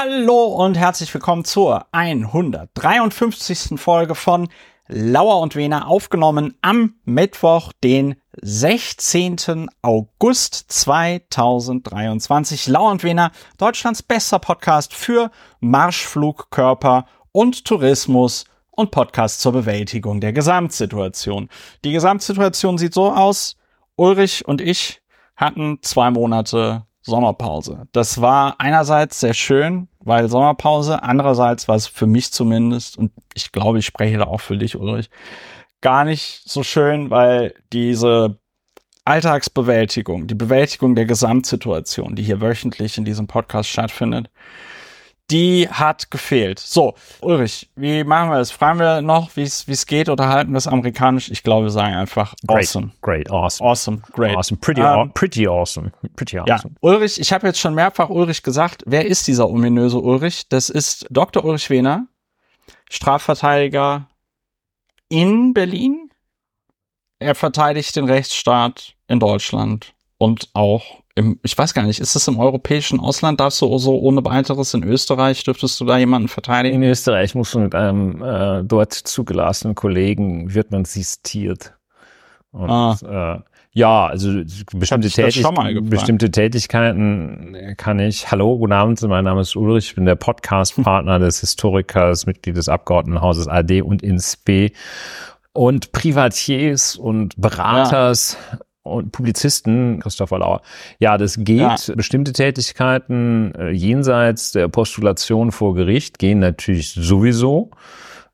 Hallo und herzlich willkommen zur 153. Folge von Lauer und Wena, aufgenommen am Mittwoch, den 16. August 2023. Lauer und Wena, Deutschlands bester Podcast für Marschflugkörper und Tourismus und Podcast zur Bewältigung der Gesamtsituation. Die Gesamtsituation sieht so aus. Ulrich und ich hatten zwei Monate Sommerpause. Das war einerseits sehr schön, weil Sommerpause, andererseits war es für mich zumindest, und ich glaube, ich spreche da auch für dich, Ulrich, gar nicht so schön, weil diese Alltagsbewältigung, die Bewältigung der Gesamtsituation, die hier wöchentlich in diesem Podcast stattfindet, die hat gefehlt. So, Ulrich, wie machen wir das? Fragen wir noch, wie es geht oder halten wir es amerikanisch? Ich glaube, wir sagen einfach great, awesome. Great, awesome. Awesome, great. Awesome, pretty, Ähm, pretty awesome. Pretty Ja, awesome. Ulrich, ich habe jetzt schon mehrfach Ulrich gesagt. Wer ist dieser ominöse Ulrich? Das ist Dr. Ulrich Wehner, Strafverteidiger in Berlin. Er verteidigt den Rechtsstaat in Deutschland und auch im, ich weiß gar nicht, ist das im europäischen Ausland? Darfst du so ohne weiteres in Österreich, dürftest du da jemanden verteidigen? In Österreich muss man mit einem äh, dort zugelassenen Kollegen, wird man sistiert. Und, äh, ja, also bestimmte, Tätig bestimmte Tätigkeiten kann ich. Hallo, guten Abend, mein Name ist Ulrich, ich bin der Podcast-Partner des Historikers, Mitglied des Abgeordnetenhauses AD und INSP und Privatiers und Beraters und Publizisten, Christopher Lauer. Ja, das geht. Ja. Bestimmte Tätigkeiten äh, jenseits der Postulation vor Gericht gehen natürlich sowieso.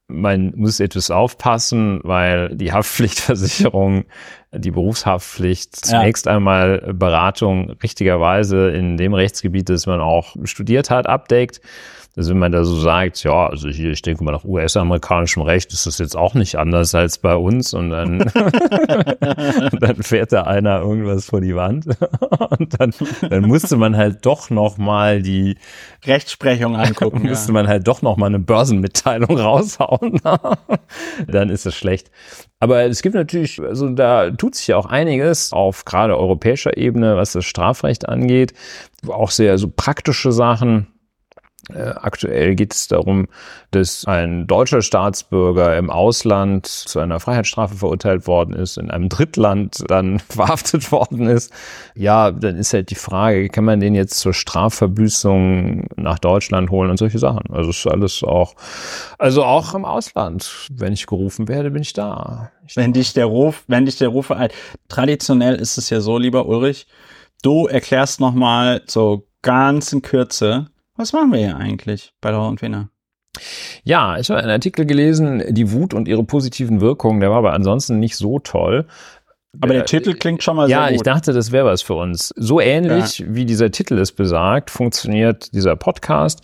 Man muss etwas aufpassen, weil die Haftpflichtversicherung, die Berufshaftpflicht, Ja. zunächst einmal Beratung richtigerweise in dem Rechtsgebiet, das man auch studiert hat, abdeckt. Also wenn man da so sagt, ja, also hier, ich denke mal nach US-amerikanischem Recht ist das jetzt auch nicht anders als bei uns und dann, und dann fährt da einer irgendwas vor die Wand und dann, dann musste man halt doch noch mal die, Rechtsprechung angucken. müsste man halt doch noch mal eine Börsenmitteilung raushauen. dann ist es schlecht. Aber es gibt natürlich, also da tut sich ja auch einiges auf gerade europäischer Ebene, was das Strafrecht angeht. Auch sehr so praktische Sachen. Äh, Aktuell geht es darum, dass ein deutscher Staatsbürger im Ausland zu einer Freiheitsstrafe verurteilt worden ist, in einem Drittland dann verhaftet worden ist. Ja, dann ist halt die Frage, kann man den jetzt zur Strafverbüßung nach Deutschland holen und solche Sachen. Also ist alles auch, also auch im Ausland. Wenn ich gerufen werde, bin ich da. Ich wenn dich der Ruf, wenn dich der Ruf vereilt. Traditionell ist es ja so, lieber Ulrich, du erklärst noch mal so ganz in Kürze, was machen wir hier eigentlich bei Lauer und Wiener? Ja, ich habe einen Artikel gelesen, die Wut und ihre positiven Wirkungen, der war aber ansonsten nicht so toll. Aber der Äh, Titel klingt schon mal Ja, sehr ich gut. dachte, das wäre was für uns. So ähnlich wie dieser Titel es besagt, funktioniert dieser Podcast.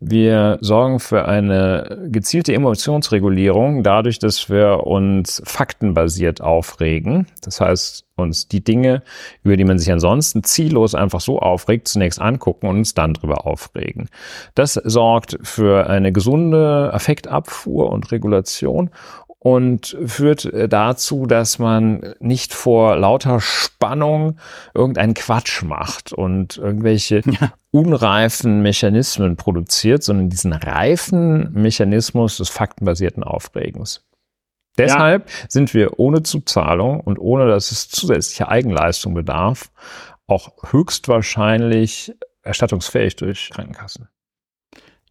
Wir sorgen für eine gezielte Emotionsregulierung dadurch, dass wir uns faktenbasiert aufregen. Das heißt, uns die Dinge, über die man sich ansonsten ziellos einfach so aufregt, zunächst angucken und uns dann drüber aufregen. Das sorgt für eine gesunde Affektabfuhr und Regulation und führt äh, dazu, dass man nicht vor lauter Spannung irgendeinen Quatsch macht und irgendwelche unreifen Mechanismen produziert, sondern diesen reifen Mechanismus des faktenbasierten Aufregens. Deshalb sind wir ohne Zuzahlung und ohne dass es zusätzliche Eigenleistung bedarf, auch höchstwahrscheinlich erstattungsfähig durch Krankenkassen.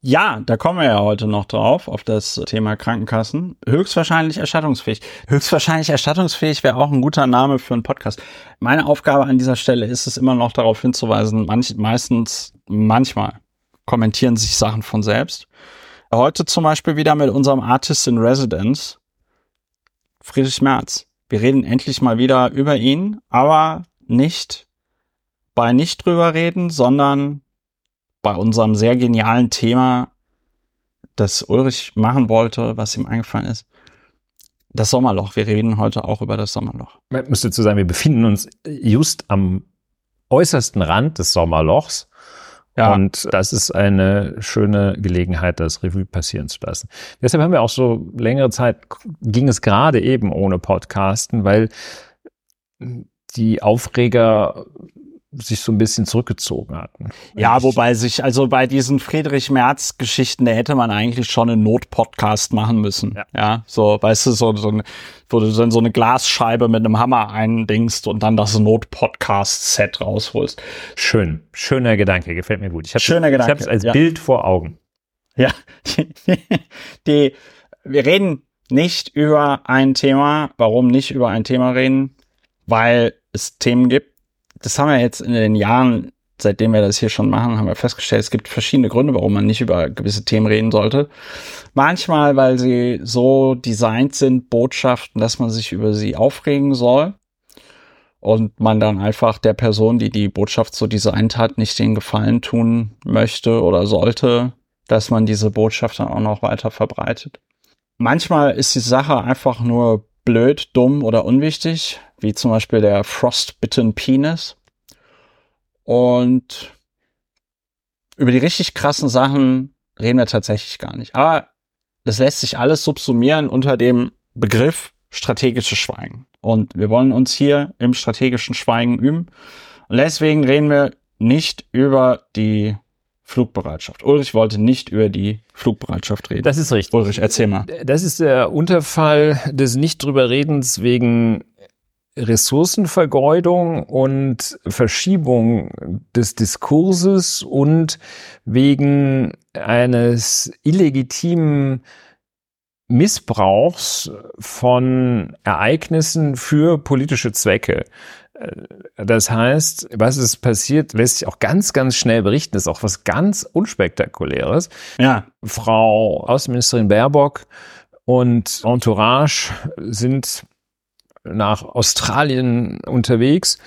Ja, da kommen wir ja heute noch drauf, auf das Thema Krankenkassen. Höchstwahrscheinlich erstattungsfähig. Höchstwahrscheinlich erstattungsfähig wäre auch ein guter Name für einen Podcast. Meine Aufgabe an dieser Stelle ist es immer noch darauf hinzuweisen, manch, meistens, manchmal kommentieren sich Sachen von selbst. Heute zum Beispiel wieder mit unserem Artist in Residence, Friedrich Merz. Wir reden endlich mal wieder über ihn, aber nicht bei nicht drüber reden, sondern bei unserem sehr genialen Thema, das Ulrich machen wollte, was ihm eingefallen ist. Das Sommerloch. Wir reden heute auch über das Sommerloch. Man müsste zu sagen, wir befinden uns just am äußersten Rand des Sommerlochs. Ja. Und das ist eine schöne Gelegenheit, das Revue passieren zu lassen. Deshalb haben wir auch so längere Zeit, ging es gerade eben ohne Podcasten, weil die Aufreger sich so ein bisschen zurückgezogen hatten. Ja, wobei sich, also bei diesen Friedrich Merz-Geschichten, da hätte man eigentlich schon einen Not-Podcast machen müssen. Ja. ja, so, weißt du, so, so ein, wo du dann so eine Glasscheibe mit einem Hammer eindingst und dann das Not-Podcast-Set rausholst. Schön, schöner Gedanke, gefällt mir gut. Ich hab's, Schöner Gedanke. Ich habe es als ja. Bild vor Augen. Ja, die, wir reden nicht über ein Thema. Warum nicht über ein Thema reden? Weil es Themen gibt, das haben wir jetzt in den Jahren, seitdem wir das hier schon machen, haben wir festgestellt, es gibt verschiedene Gründe, warum man nicht über gewisse Themen reden sollte. Manchmal, weil sie so designt sind, Botschaften, dass man sich über sie aufregen soll. Und man dann einfach der Person, die die Botschaft so designt hat, nicht den Gefallen tun möchte oder sollte, dass man diese Botschaft dann auch noch weiter verbreitet. Manchmal ist die Sache einfach nur blöd, dumm oder unwichtig, wie zum Beispiel der Frostbitten Penis. Und über die richtig krassen Sachen reden wir tatsächlich gar nicht. Aber das lässt sich alles subsumieren unter dem Begriff strategisches Schweigen. Und wir wollen uns hier im strategischen Schweigen üben. Und deswegen reden wir nicht über die Flugbereitschaft. Ulrich wollte nicht über die Flugbereitschaft reden. Das ist richtig. Ulrich, erzähl mal. Das ist der Unterfall des nicht drüber Redens wegen Ressourcenvergeudung und Verschiebung des Diskurses und wegen eines illegitimen Missbrauchs von Ereignissen für politische Zwecke. Das heißt, was ist passiert, lässt sich auch ganz, ganz schnell berichten. Das ist auch was ganz unspektakuläres. Ja. Frau Außenministerin Baerbock und Entourage sind nach Australien unterwegs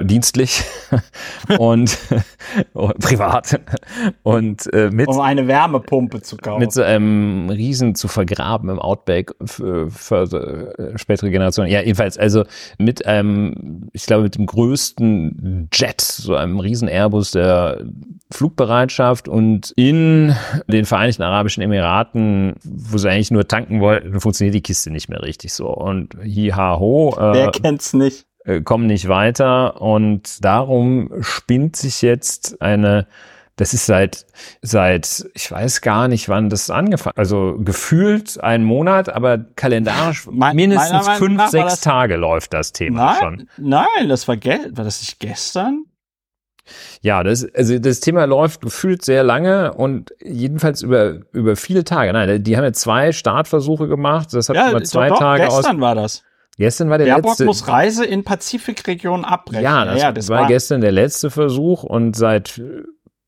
dienstlich und privat und äh, mit um eine Wärmepumpe zu kaufen. mit so einem Riesen zu vergraben im Outback für, für äh, spätere Generationen. Ja jedenfalls also mit einem ich glaube mit dem größten Jet so einem Riesen Airbus der Flugbereitschaft und in den Vereinigten Arabischen Emiraten wo sie eigentlich nur tanken wollten funktioniert die Kiste nicht mehr richtig so. Und hi ha ho äh, wer kennt's nicht kommen nicht weiter und darum spinnt sich jetzt eine das ist seit, seit, ich weiß gar nicht, wann das angefangen, also gefühlt ein Monat, aber kalendarisch Me mindestens fünf, sechs das, Tage läuft das Thema nein, schon. Nein, das war, war das nicht gestern? Ja, das, also das Thema läuft gefühlt sehr lange und jedenfalls über, über viele Tage. Nein, die haben ja zwei Startversuche gemacht. Das hat ja, über zwei doch, Tage gestern aus. war das. Gestern war der Baerbock letzte. muss Reise in Pazifikregion abbrechen. Ja, das, ja, das war, war gestern der letzte Versuch und seit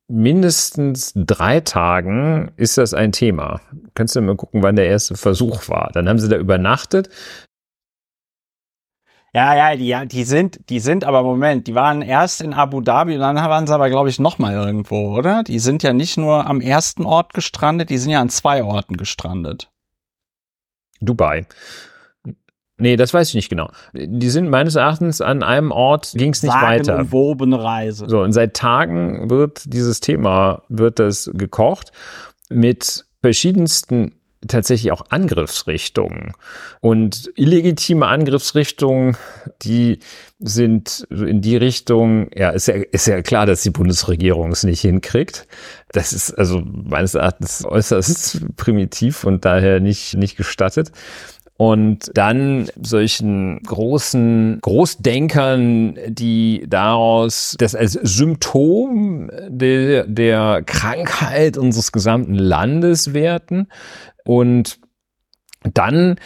mindestens drei Tagen ist das ein Thema. Kannst du mal gucken, wann der erste Versuch war. Dann haben sie da übernachtet. Ja, ja, die, die sind, die sind aber Moment, die waren erst in Abu Dhabi und dann waren sie aber, glaube ich, noch mal irgendwo, oder? Die sind ja nicht nur am ersten Ort gestrandet, die sind ja an zwei Orten gestrandet. Dubai. Nee, das weiß ich nicht genau. Die sind meines Erachtens an einem Ort ging es nicht weiter. Sagenumwobene Reise. So, und seit Tagen wird dieses Thema, wird das gekocht mit verschiedensten tatsächlich auch Angriffsrichtungen. Und illegitime Angriffsrichtungen, die sind in die Richtung, ja, ist ja, ist ja klar, dass die Bundesregierung es nicht hinkriegt. Das ist also meines Erachtens äußerst primitiv und daher nicht, nicht gestattet und dann solchen großen Großdenkern, die daraus das als Symptom der, der Krankheit unseres gesamten Landes werten. Und dann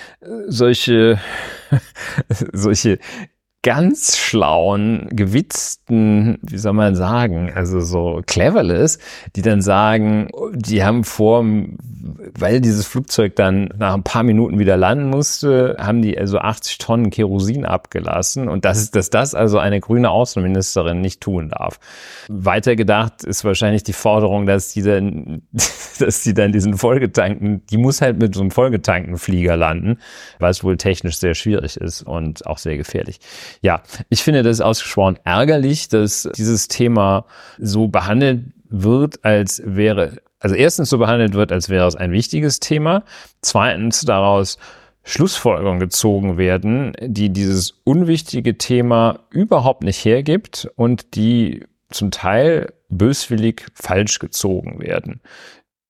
solche, solche ganz schlauen, gewitzten, wie soll man sagen, also so cleverless, die dann sagen, die haben vor, weil dieses Flugzeug dann nach ein paar Minuten wieder landen musste, haben die also 80 Tonnen Kerosin abgelassen und das ist, dass das also eine grüne Außenministerin nicht tun darf. Weitergedacht ist wahrscheinlich die Forderung, dass die dann, dass die dann diesen vollgetankten, die muss halt mit so einem vollgetankten Flieger landen, es wohl technisch sehr schwierig ist und auch sehr gefährlich. Ja, ich finde das ausgesprochen ärgerlich, dass dieses Thema so behandelt wird, als wäre, also erstens so behandelt wird, als wäre es ein wichtiges Thema, zweitens daraus Schlussfolgerungen gezogen werden, die dieses unwichtige Thema überhaupt nicht hergibt und die zum Teil böswillig falsch gezogen werden.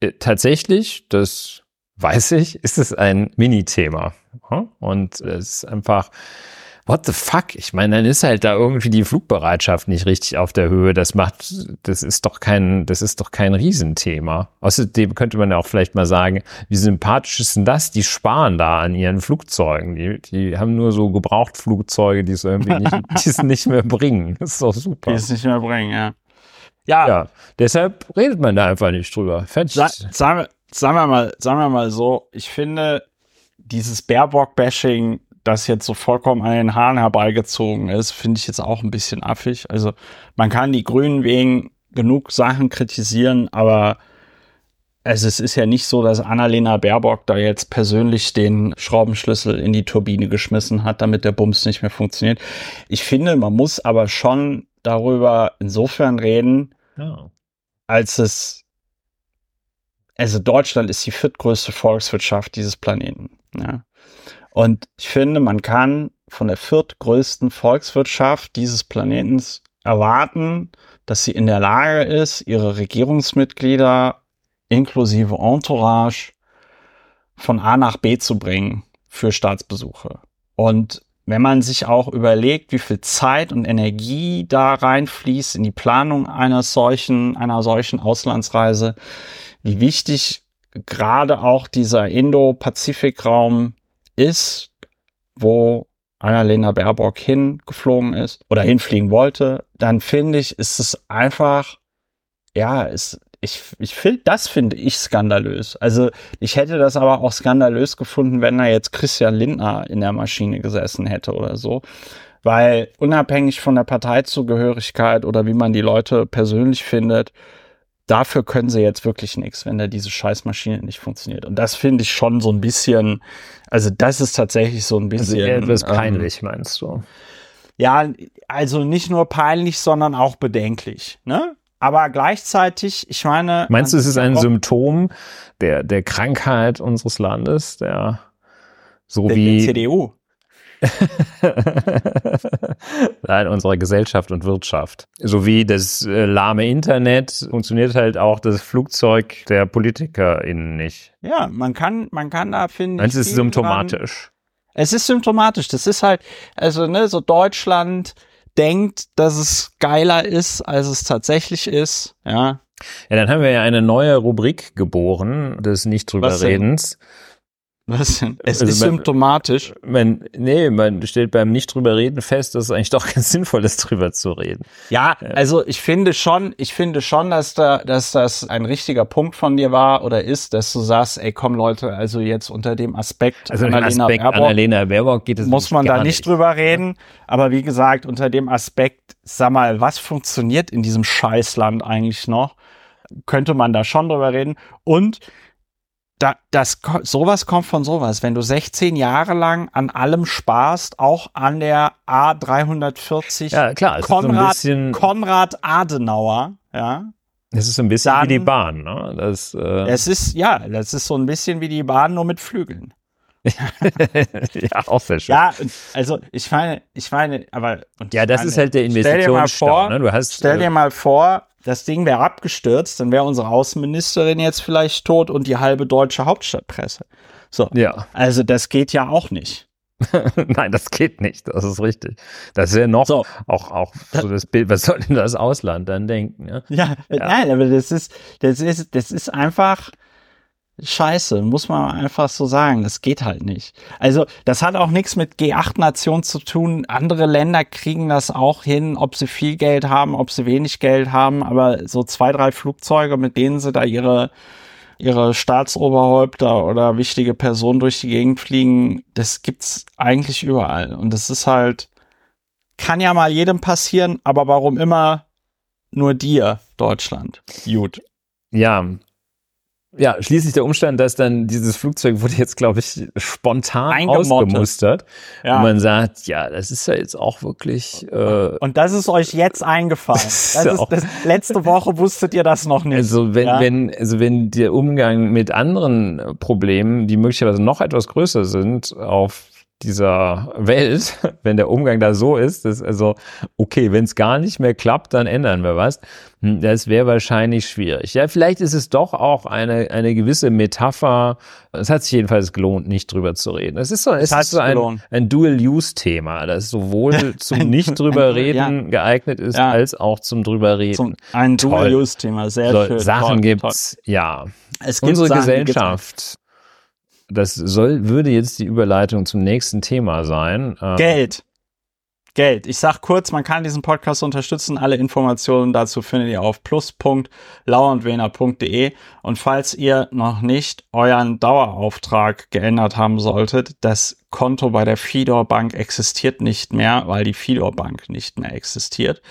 Äh, tatsächlich, das weiß ich, ist es ein Mini-Thema. Und es ist einfach, what the fuck? Ich meine, dann ist halt da irgendwie die Flugbereitschaft nicht richtig auf der Höhe. Das macht, das ist doch kein, das ist doch kein Riesenthema. Außerdem könnte man ja auch vielleicht mal sagen, wie sympathisch ist denn das? Die sparen da an ihren Flugzeugen. Die, die haben nur so Gebrauchtflugzeuge, die es irgendwie nicht, die es nicht mehr bringen. Das ist doch super. Die es nicht mehr bringen, ja. Ja. ja. Deshalb redet man da einfach nicht drüber. Sa sagen, wir, sagen wir mal, sagen wir mal so, ich finde, dieses Baerbock-Bashing das jetzt so vollkommen an den Haaren herbeigezogen ist, finde ich jetzt auch ein bisschen affig. Also man kann die Grünen wegen genug Sachen kritisieren, aber also es ist ja nicht so, dass Annalena Baerbock da jetzt persönlich den Schraubenschlüssel in die Turbine geschmissen hat, damit der Bums nicht mehr funktioniert. Ich finde, man muss aber schon darüber insofern reden, oh. als es also Deutschland ist die viertgrößte Volkswirtschaft dieses Planeten. Ja. Und ich finde, man kann von der viertgrößten Volkswirtschaft dieses Planetens erwarten, dass sie in der Lage ist, ihre Regierungsmitglieder inklusive Entourage von A nach B zu bringen für Staatsbesuche. Und wenn man sich auch überlegt, wie viel Zeit und Energie da reinfließt in die Planung einer solchen, einer solchen Auslandsreise, wie wichtig gerade auch dieser Indo-Pazifik-Raum ist, wo Annalena Baerbock hingeflogen ist oder hinfliegen wollte, dann finde ich, ist es einfach, ja, ist, ich, ich finde, das finde ich skandalös. Also ich hätte das aber auch skandalös gefunden, wenn da jetzt Christian Lindner in der Maschine gesessen hätte oder so. Weil unabhängig von der Parteizugehörigkeit oder wie man die Leute persönlich findet, dafür können sie jetzt wirklich nichts, wenn da diese Scheißmaschine nicht funktioniert. Und das finde ich schon so ein bisschen, also das ist tatsächlich so ein also bisschen. Also etwas peinlich, ähm, meinst du? Ja, also nicht nur peinlich, sondern auch bedenklich. Ne? Aber gleichzeitig, ich meine. Meinst du, es ist ein Symptom der, der Krankheit unseres Landes, der so der, wie. Der CDU. Nein, unserer Gesellschaft und Wirtschaft. Sowie das äh, lahme Internet funktioniert halt auch das Flugzeug der PolitikerInnen nicht. Ja, man kann, man kann da finden. Es ist symptomatisch. Dran. Es ist symptomatisch. Das ist halt, also, ne, so Deutschland denkt, dass es geiler ist, als es tatsächlich ist, ja. Ja, dann haben wir ja eine neue Rubrik geboren des Nicht drüber Redens. Was denn? Es also ist man, symptomatisch. Man, nee, man stellt beim nicht drüber reden fest, dass es eigentlich doch ganz sinnvoll ist, drüber zu reden. Ja, also ich finde schon, ich finde schon, dass da, dass das ein richtiger Punkt von dir war oder ist, dass du sagst, ey, komm Leute, also jetzt unter dem Aspekt also Annalena, Aspekt Baerbock, Annalena Baerbock geht es muss man da nicht, nicht drüber reden. Aber wie gesagt, unter dem Aspekt, sag mal, was funktioniert in diesem Scheißland eigentlich noch? Könnte man da schon drüber reden. Und da, das, sowas kommt von sowas. Wenn du 16 Jahre lang an allem sparst, auch an der A340 ja, klar, Konrad, so Konrad Adenauer, ja. Es ist ein bisschen dann, wie die Bahn, ne? Das, äh es ist, ja, das ist so ein bisschen wie die Bahn, nur mit Flügeln. ja, auch sehr schön. Ja, also ich meine, ich meine, aber ja, das meine, ist halt der Investitionsstau. Ne? Du hast, stell dir äh, mal vor, das Ding wäre abgestürzt, dann wäre unsere Außenministerin jetzt vielleicht tot und die halbe deutsche Hauptstadtpresse. So. Ja. Also das geht ja auch nicht. Nein, das geht nicht. Das ist richtig. Das ist ja noch so. auch, auch so das Bild, was soll denn das Ausland dann denken? Ja? Ja, ja, nein, aber das ist, das ist, das ist einfach, Scheiße, muss man einfach so sagen. Das geht halt nicht. Also, das hat auch nichts mit G8-Nationen zu tun. Andere Länder kriegen das auch hin, ob sie viel Geld haben, ob sie wenig Geld haben. Aber so zwei, drei Flugzeuge, mit denen sie da ihre, ihre Staatsoberhäupter oder wichtige Personen durch die Gegend fliegen, das gibt's eigentlich überall. Und das ist halt, kann ja mal jedem passieren, aber warum immer nur dir, Deutschland? Gut. Ja, ja, schließlich der Umstand, dass dann dieses Flugzeug wurde jetzt, glaube ich, spontan ausgemustert. Ja. Und man sagt, ja, das ist ja jetzt auch wirklich. Äh, und das ist euch jetzt eingefallen. Das ist, das, letzte Woche wusstet ihr das noch nicht. Also wenn, ja? wenn, also wenn der Umgang mit anderen Problemen, die möglicherweise noch etwas größer sind, auf dieser Welt, wenn der Umgang da so ist, ist also, okay, wenn es gar nicht mehr klappt, dann ändern wir was. Hm, das wäre wahrscheinlich schwierig. Ja, vielleicht ist es doch auch eine, eine gewisse Metapher. Es hat sich jedenfalls gelohnt, nicht drüber zu reden. Es ist so, es, ist so ein, ein Dual-Use-Thema, das sowohl zum nicht drüber reden ja. geeignet ist, ja. als auch zum drüber reden. Zum, ein Dual-Use-Thema, sehr so, schön. Sachen toll, gibt's, toll. ja. Es gibt Unsere Sachen, Gesellschaft das soll, würde jetzt die Überleitung zum nächsten Thema sein. Ähm, Geld. Geld. Ich sag kurz, man kann diesen Podcast unterstützen. Alle Informationen dazu findet ihr auf plus.lauerndwener.de. Und falls ihr noch nicht euren Dauerauftrag geändert haben solltet, das Konto bei der Fidor Bank existiert nicht mehr, weil die Fidor Bank nicht mehr existiert.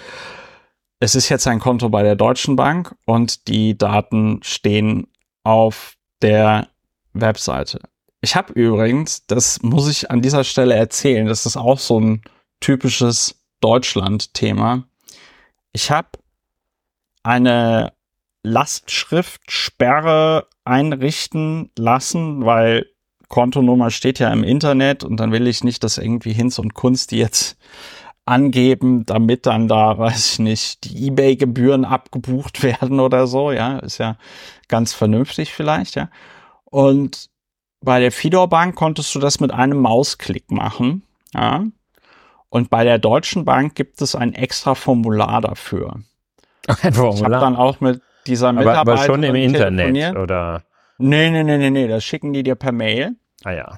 Es ist jetzt ein Konto bei der Deutschen Bank und die Daten stehen auf der Webseite. Ich habe übrigens, das muss ich an dieser Stelle erzählen, das ist auch so ein typisches Deutschland-Thema. Ich habe eine Lastschriftsperre einrichten lassen, weil Kontonummer steht ja im Internet und dann will ich nicht, dass irgendwie Hinz und Kunst die jetzt angeben, damit dann da, weiß ich nicht, die Ebay-Gebühren abgebucht werden oder so, ja, ist ja ganz vernünftig vielleicht, ja. Und bei der Fidor Bank konntest du das mit einem Mausklick machen. Ja. Und bei der Deutschen Bank gibt es ein extra Formular dafür. Ein Formular. Ich habe dann auch mit dieser Mitarbeiterin aber, aber schon im Internet oder? Nee, nee, nee, nee, nee, das schicken die dir per Mail. Ah ja.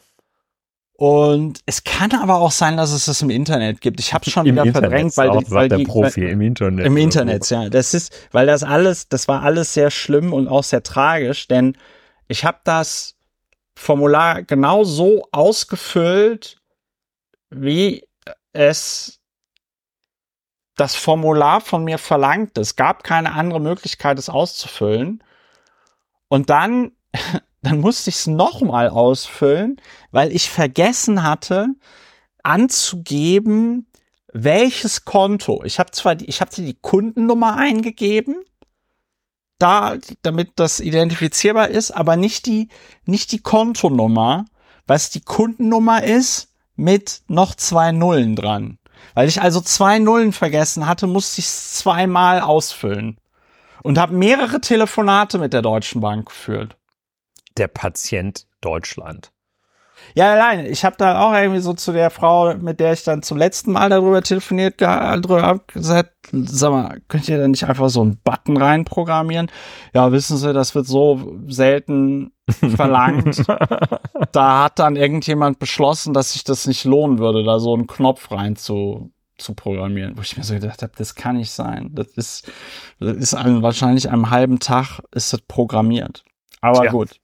Und es kann aber auch sein, dass es das im Internet gibt. Ich habe schon Im wieder Internet verdrängt, weil, auch, weil der die, Profi weil, im Internet. Im Internet, ja. Das ist, weil das alles, das war alles sehr schlimm und auch sehr tragisch, denn ich habe das Formular genau so ausgefüllt, wie es das Formular von mir verlangt. Es gab keine andere Möglichkeit, es auszufüllen. Und dann, dann musste ich es nochmal ausfüllen, weil ich vergessen hatte, anzugeben, welches Konto. Ich habe zwar, die, ich habe die Kundennummer eingegeben, da, damit das identifizierbar ist, aber nicht die, nicht die Kontonummer, was die Kundennummer ist mit noch zwei Nullen dran. Weil ich also zwei Nullen vergessen hatte, musste ich es zweimal ausfüllen. Und habe mehrere Telefonate mit der Deutschen Bank geführt. Der Patient Deutschland. Ja, allein. Ich habe da auch irgendwie so zu der Frau, mit der ich dann zum letzten Mal darüber telefoniert habe, gesagt, sag mal, könnt ihr da nicht einfach so einen Button reinprogrammieren? Ja, wissen Sie, das wird so selten verlangt. da hat dann irgendjemand beschlossen, dass sich das nicht lohnen würde, da so einen Knopf rein zu, zu programmieren, wo ich mir so gedacht habe, das kann nicht sein. Das ist, das ist ein, wahrscheinlich einem halben Tag ist das programmiert. Aber Tja. gut.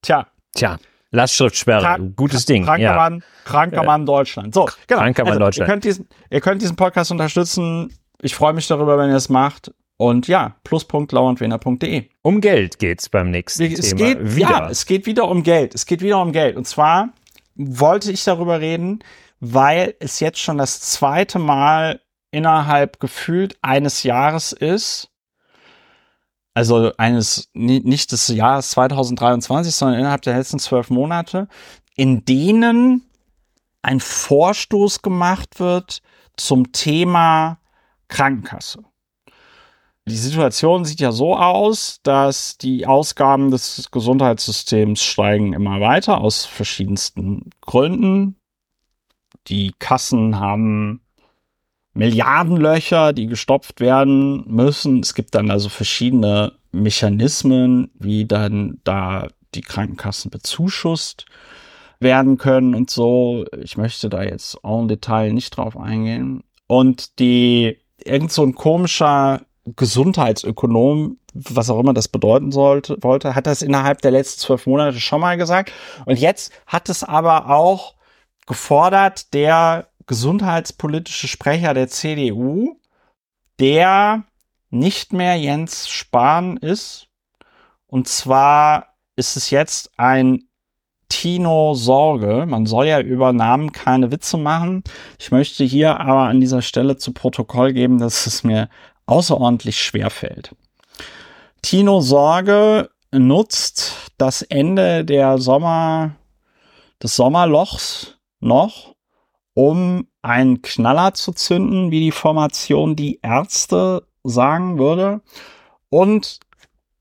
Tja. Tja. Lastschriftsperre, Krank gutes Ding. Kranker ja. Mann, kranker Mann Deutschland. So, genau. Kranker Mann also, Deutschland. Ihr könnt, diesen, ihr könnt diesen Podcast unterstützen. Ich freue mich darüber, wenn ihr es macht. Und ja, plus.lauerndwener.de. Um Geld geht's beim nächsten es Thema. Geht, wieder. Ja, es geht wieder um Geld. Es geht wieder um Geld. Und zwar wollte ich darüber reden, weil es jetzt schon das zweite Mal innerhalb gefühlt eines Jahres ist, also eines, nicht des Jahres 2023, sondern innerhalb der letzten zwölf Monate, in denen ein Vorstoß gemacht wird zum Thema Krankenkasse. Die Situation sieht ja so aus, dass die Ausgaben des Gesundheitssystems steigen immer weiter aus verschiedensten Gründen. Die Kassen haben Milliardenlöcher, die gestopft werden müssen. Es gibt dann also verschiedene Mechanismen, wie dann da die Krankenkassen bezuschusst werden können und so. Ich möchte da jetzt en Detail nicht drauf eingehen. Und die, irgend so ein komischer Gesundheitsökonom, was auch immer das bedeuten sollte, wollte, hat das innerhalb der letzten zwölf Monate schon mal gesagt. Und jetzt hat es aber auch gefordert, der gesundheitspolitische Sprecher der CDU, der nicht mehr Jens Spahn ist. Und zwar ist es jetzt ein Tino Sorge. Man soll ja über Namen keine Witze machen. Ich möchte hier aber an dieser Stelle zu Protokoll geben, dass es mir außerordentlich schwer fällt. Tino Sorge nutzt das Ende der Sommer, des Sommerlochs noch, um einen Knaller zu zünden, wie die Formation die Ärzte sagen würde, und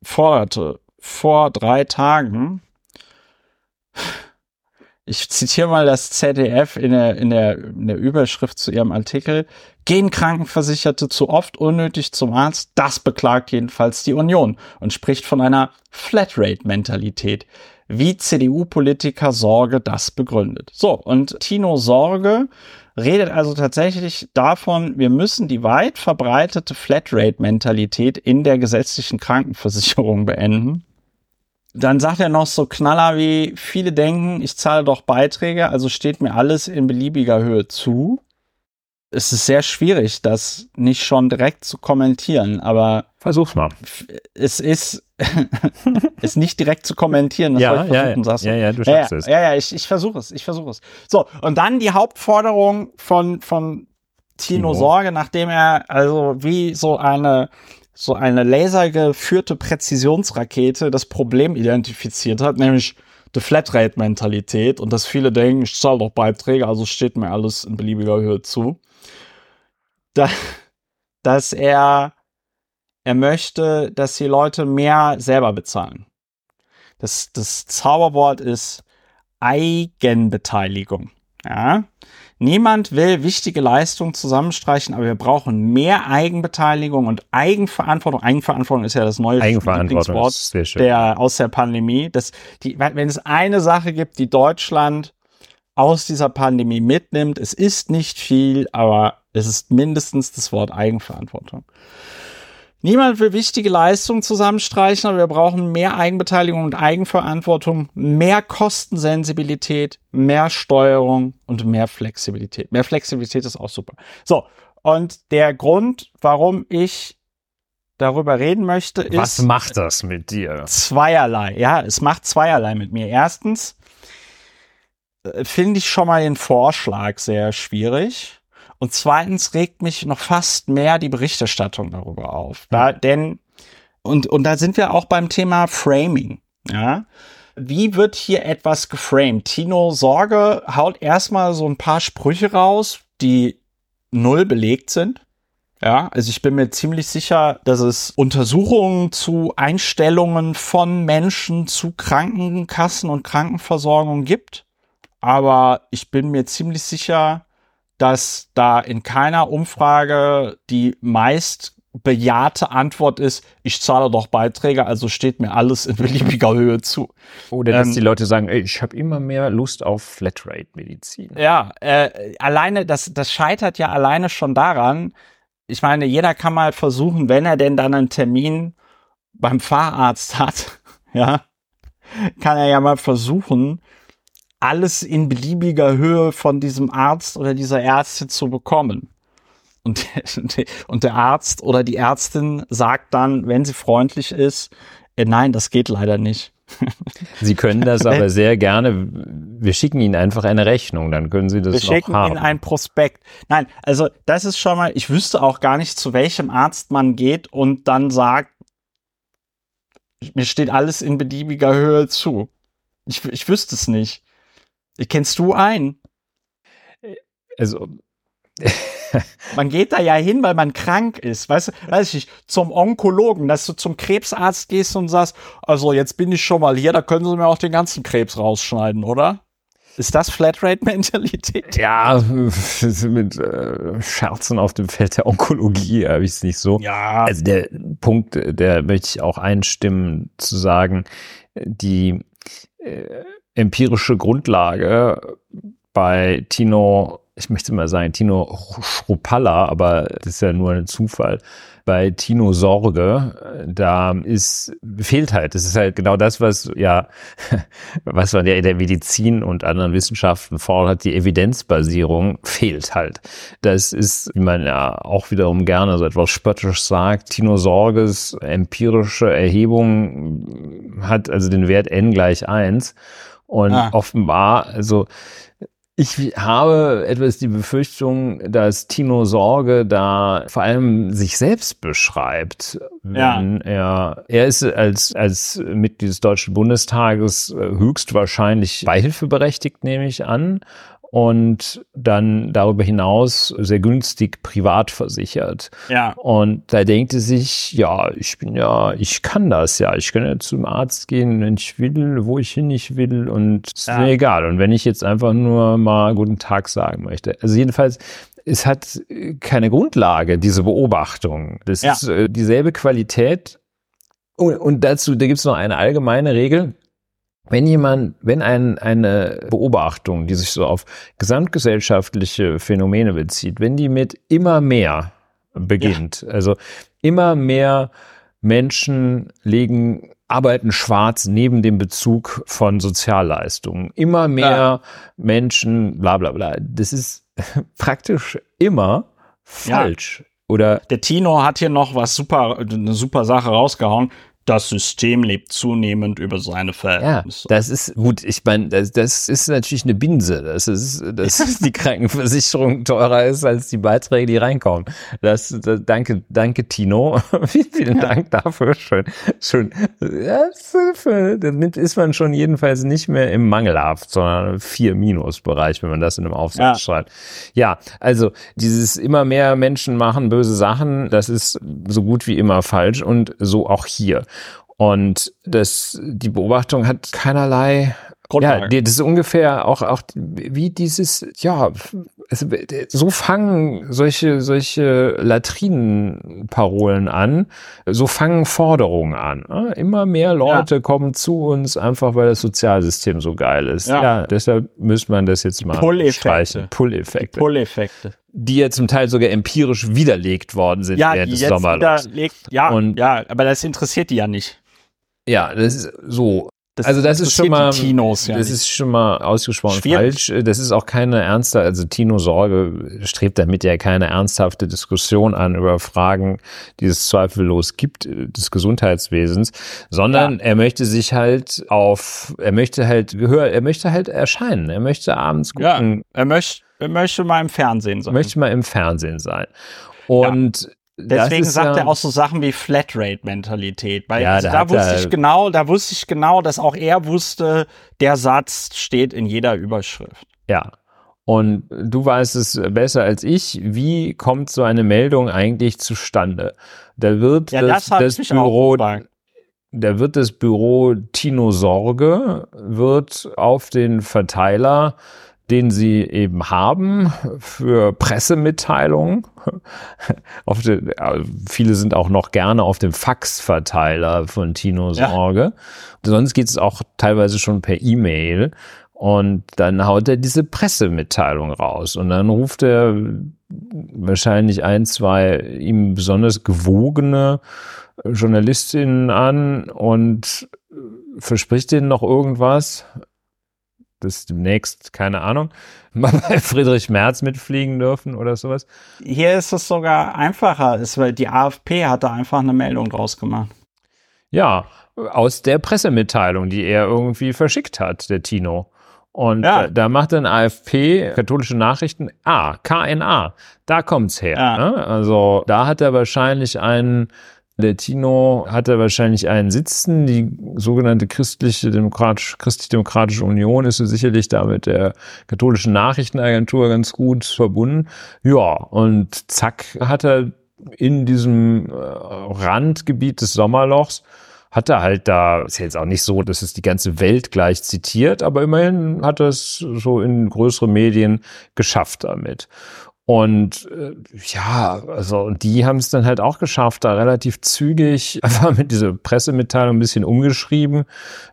forderte vor drei Tagen ich zitiere mal das ZDF in der, in der, in der Überschrift zu ihrem Artikel. Gehen Krankenversicherte zu oft unnötig zum Arzt? Das beklagt jedenfalls die Union und spricht von einer Flatrate-Mentalität. Wie CDU-Politiker Sorge das begründet. So, und Tino Sorge redet also tatsächlich davon, wir müssen die weit verbreitete Flatrate-Mentalität in der gesetzlichen Krankenversicherung beenden dann sagt er noch so Knaller wie, viele denken, ich zahle doch Beiträge, also steht mir alles in beliebiger Höhe zu. Es ist sehr schwierig, das nicht schon direkt zu kommentieren, aber. Versuch's mal. Es ist, es nicht direkt zu kommentieren. Das ja, ja, ja. ja, ja, du schaffst ja, es. Ja, ja, ich, ich versuche es, ich versuche es. So, und dann die Hauptforderung von, von Tino, Tino Sorge, nachdem er also wie so eine so eine lasergeführte Präzisionsrakete das Problem identifiziert hat, nämlich die Flatrate-Mentalität und dass viele denken, ich zahle doch Beiträge, also steht mir alles in beliebiger Höhe zu. Da, dass er, er möchte, dass die Leute mehr selber bezahlen. Das, das Zauberwort ist Eigenbeteiligung. Ja? Niemand will wichtige Leistungen zusammenstreichen, aber wir brauchen mehr Eigenbeteiligung und Eigenverantwortung. Eigenverantwortung ist ja das neue Lieblingswort der, aus der Pandemie. Das, die, wenn es eine Sache gibt, die Deutschland aus dieser Pandemie mitnimmt, es ist nicht viel, aber es ist mindestens das Wort Eigenverantwortung. Niemand will wichtige Leistungen zusammenstreichen, aber wir brauchen mehr Eigenbeteiligung und Eigenverantwortung, mehr Kostensensibilität, mehr Steuerung und mehr Flexibilität. Mehr Flexibilität ist auch super. So, und der Grund, warum ich darüber reden möchte, ist. Was macht das mit dir? Zweierlei. Ja, es macht zweierlei mit mir. Erstens äh, finde ich schon mal den Vorschlag sehr schwierig. Und zweitens regt mich noch fast mehr die Berichterstattung darüber auf. Da, denn, und, und da sind wir auch beim Thema Framing. Ja. Wie wird hier etwas geframed? Tino Sorge haut erstmal so ein paar Sprüche raus, die null belegt sind. Ja, also ich bin mir ziemlich sicher, dass es Untersuchungen zu Einstellungen von Menschen zu Krankenkassen und Krankenversorgung gibt. Aber ich bin mir ziemlich sicher, dass da in keiner Umfrage die meist bejahte Antwort ist, ich zahle doch Beiträge, also steht mir alles in beliebiger Höhe zu. Oder dass ähm, die Leute sagen, ey, ich habe immer mehr Lust auf Flatrate-Medizin. Ja, äh, alleine, das, das scheitert ja alleine schon daran, ich meine, jeder kann mal versuchen, wenn er denn dann einen Termin beim Fahrarzt hat, ja, kann er ja mal versuchen, alles in beliebiger Höhe von diesem Arzt oder dieser Ärztin zu bekommen. Und, und der Arzt oder die Ärztin sagt dann, wenn sie freundlich ist, äh, nein, das geht leider nicht. Sie können das aber sehr gerne. Wir schicken Ihnen einfach eine Rechnung, dann können Sie das Wir schicken haben. Ihnen ein Prospekt. Nein, also das ist schon mal, ich wüsste auch gar nicht, zu welchem Arzt man geht und dann sagt, mir steht alles in beliebiger Höhe zu. Ich, ich wüsste es nicht. Kennst du einen? Also. man geht da ja hin, weil man krank ist. Weißt du, weiß ich nicht, zum Onkologen, dass du zum Krebsarzt gehst und sagst, also jetzt bin ich schon mal hier, da können sie mir auch den ganzen Krebs rausschneiden, oder? Ist das Flatrate-Mentalität? Ja, mit äh, Scherzen auf dem Feld der Onkologie habe ich es nicht so. Ja. Also der Punkt, der möchte ich auch einstimmen, zu sagen, die äh, empirische Grundlage bei Tino ich möchte mal sagen, Tino Schruppalla, aber das ist ja nur ein Zufall. Bei Tino Sorge, da ist, fehlt halt, das ist halt genau das, was ja, was man ja in der Medizin und anderen Wissenschaften fordert, die Evidenzbasierung fehlt halt. Das ist, wie man ja auch wiederum gerne so etwas spöttisch sagt, Tino Sorges empirische Erhebung hat also den Wert n gleich eins und ah. offenbar, also ich habe etwas die Befürchtung, dass Tino Sorge da vor allem sich selbst beschreibt. Wenn ja. er, er ist als, als Mitglied des Deutschen Bundestages höchstwahrscheinlich beihilfeberechtigt, nehme ich an und dann darüber hinaus sehr günstig privat versichert. Ja. Und da denkt er sich, ja, ich bin ja, ich kann das ja. Ich kann ja zum Arzt gehen, wenn ich will, wo ich hin nicht will und ist ja. mir egal. Und wenn ich jetzt einfach nur mal guten Tag sagen möchte. Also jedenfalls, es hat keine Grundlage, diese Beobachtung. Das ja. ist äh, dieselbe Qualität. Und, und dazu, da gibt es noch eine allgemeine Regel wenn jemand, wenn ein, eine Beobachtung, die sich so auf gesamtgesellschaftliche Phänomene bezieht, wenn die mit immer mehr beginnt, ja. also immer mehr Menschen legen arbeiten schwarz neben dem Bezug von Sozialleistungen. Immer mehr ja. Menschen, bla bla bla. Das ist praktisch immer falsch. Ja. Oder der Tino hat hier noch was super, eine super Sache rausgehauen das System lebt zunehmend über seine Verhältnisse. Ja, das ist gut. Ich meine, das, das ist natürlich eine Binse. Das ist, dass die Krankenversicherung teurer ist als die Beiträge, die reinkommen. Das, das danke, danke Tino. Vielen Dank dafür. Schön, schön. Das, damit ist man schon jedenfalls nicht mehr im Mangelhaft, sondern vier Minus-Bereich, wenn man das in einem Aufsatz ja. schreibt. Ja, also dieses immer mehr Menschen machen böse Sachen, das ist so gut wie immer falsch und so auch hier. Und das, die Beobachtung hat keinerlei Grundlage. Ja, das ist ungefähr auch, auch wie dieses, ja, so fangen solche, solche Latrinenparolen an, so fangen Forderungen an. Ne? Immer mehr Leute ja. kommen zu uns, einfach weil das Sozialsystem so geil ist. Ja, ja deshalb müsste man das jetzt mal Pull streichen. Pull-Effekte. Pull-Effekte. Die ja zum Teil sogar empirisch widerlegt worden sind ja, während des Sommerlochs. Ja, Und, ja, aber das interessiert die ja nicht. Ja, das ist so. Das also das ist schon mal, Tinos, ja das nicht. ist schon mal ausgesprochen Schwierig. falsch. Das ist auch keine ernste, also Tino Sorge strebt damit ja keine ernsthafte Diskussion an über Fragen, die es zweifellos gibt äh, des Gesundheitswesens, sondern ja. er möchte sich halt auf, er möchte halt Gehör, er möchte halt erscheinen, er möchte abends gucken. Ja, er möchte, er möchte mal im Fernsehen sein. Möchte mal im Fernsehen sein. Und ja. Deswegen sagt ja, er auch so Sachen wie Flatrate-Mentalität. Weil ja, da, da wusste ich genau, da wusste ich genau, dass auch er wusste, der Satz steht in jeder Überschrift. Ja. Und du weißt es besser als ich. Wie kommt so eine Meldung eigentlich zustande? Da wird ja, das, das, das Büro, da wird das Büro Tino Sorge, wird auf den Verteiler den sie eben haben für Pressemitteilungen. den, viele sind auch noch gerne auf dem Faxverteiler von Tino Sorge. Ja. Sonst geht es auch teilweise schon per E-Mail. Und dann haut er diese Pressemitteilung raus. Und dann ruft er wahrscheinlich ein, zwei ihm besonders gewogene Journalistinnen an und verspricht denen noch irgendwas das demnächst, keine Ahnung, mal bei Friedrich Merz mitfliegen dürfen oder sowas? Hier ist es sogar einfacher, ist, weil die AfP hat da einfach eine Meldung draus gemacht. Ja, aus der Pressemitteilung, die er irgendwie verschickt hat, der Tino. Und ja. da, da, macht dann AfP, katholische Nachrichten, ah, KNA, da kommt's her. Ja. Ne? Also da hat er wahrscheinlich einen der Tino hatte wahrscheinlich einen Sitzen. Die sogenannte christliche demokratisch, christlich-demokratische Union ist sicherlich da mit der katholischen Nachrichtenagentur ganz gut verbunden. Ja, und zack hat er in diesem äh, Randgebiet des Sommerlochs hat er halt da, ist jetzt auch nicht so, dass es die ganze Welt gleich zitiert, aber immerhin hat er es so in größere Medien geschafft damit. Und äh, ja, also und die haben es dann halt auch geschafft, da relativ zügig einfach mit dieser Pressemitteilung ein bisschen umgeschrieben.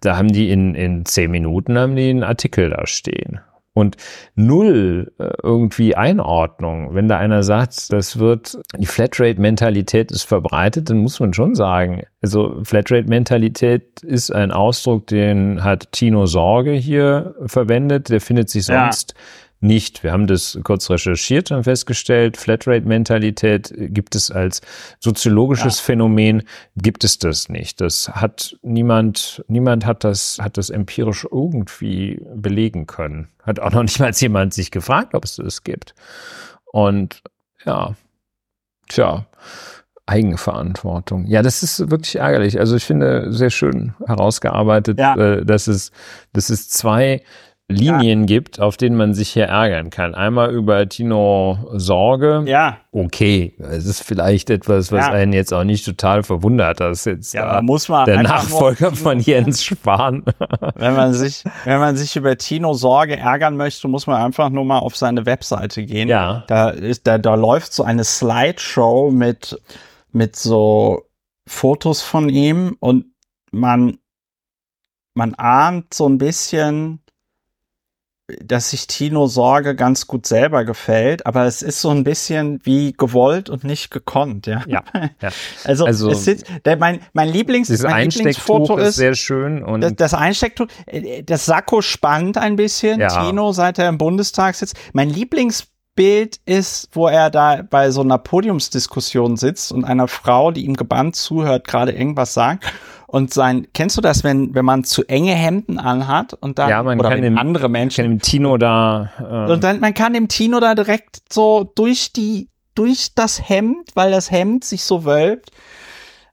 Da haben die in, in zehn Minuten haben die einen Artikel da stehen. und null äh, irgendwie Einordnung. Wenn da einer sagt, das wird, die Flatrate-Mentalität ist verbreitet, dann muss man schon sagen, also Flatrate-Mentalität ist ein Ausdruck, den hat Tino Sorge hier verwendet, der findet sich sonst ja nicht. Wir haben das kurz recherchiert und festgestellt, Flatrate-Mentalität gibt es als soziologisches ja. Phänomen, gibt es das nicht. Das hat niemand, niemand hat das, hat das empirisch irgendwie belegen können. Hat auch noch nicht mal jemand sich gefragt, ob es das gibt. Und ja, tja, Eigenverantwortung. Ja, das ist wirklich ärgerlich. Also ich finde sehr schön herausgearbeitet, ja. äh, dass es, dass es zwei Linien ja. gibt, auf denen man sich hier ärgern kann. Einmal über Tino Sorge. Ja. Okay, es ist vielleicht etwas, was ja. einen jetzt auch nicht total verwundert, dass jetzt ja, muss man der Nachfolger von Jens Spahn. wenn man sich, wenn man sich über Tino Sorge ärgern möchte, muss man einfach nur mal auf seine Webseite gehen. Ja. Da ist, da, da läuft so eine Slideshow mit, mit so Fotos von ihm und man, man ahnt so ein bisschen, dass sich Tino Sorge ganz gut selber gefällt, aber es ist so ein bisschen wie gewollt und nicht gekonnt, ja. Ja. ja. Also, also der, mein, mein Lieblings, mein Lieblingsfoto ist, ist sehr schön und das, das Einstecktuch, äh, das Sakko spannt ein bisschen. Ja. Tino, seit er im Bundestag sitzt. Mein Lieblingsbild ist, wo er da bei so einer Podiumsdiskussion sitzt und einer Frau, die ihm gebannt zuhört, gerade irgendwas sagt und sein, kennst du das, wenn, wenn man zu enge Hemden anhat und dann, ja, man oder kann dem, andere Menschen. Kann dem Tino da, ähm, und dann, man kann dem Tino da direkt so durch die, durch das Hemd, weil das Hemd sich so wölbt.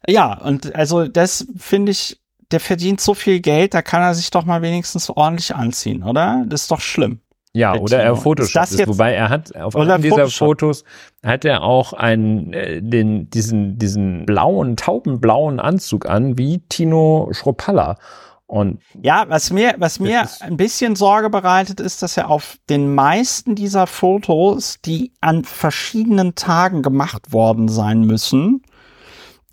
Ja, und also das finde ich, der verdient so viel Geld, da kann er sich doch mal wenigstens ordentlich anziehen, oder? Das ist doch schlimm. Ja, oder er Photoshop ist, wobei er hat auf einem dieser Photoshop. Fotos hat er auch einen äh, den diesen diesen blauen taubenblauen Anzug an wie Tino Schropalla. Und ja, was mir was mir ein bisschen Sorge bereitet ist, dass er auf den meisten dieser Fotos, die an verschiedenen Tagen gemacht worden sein müssen,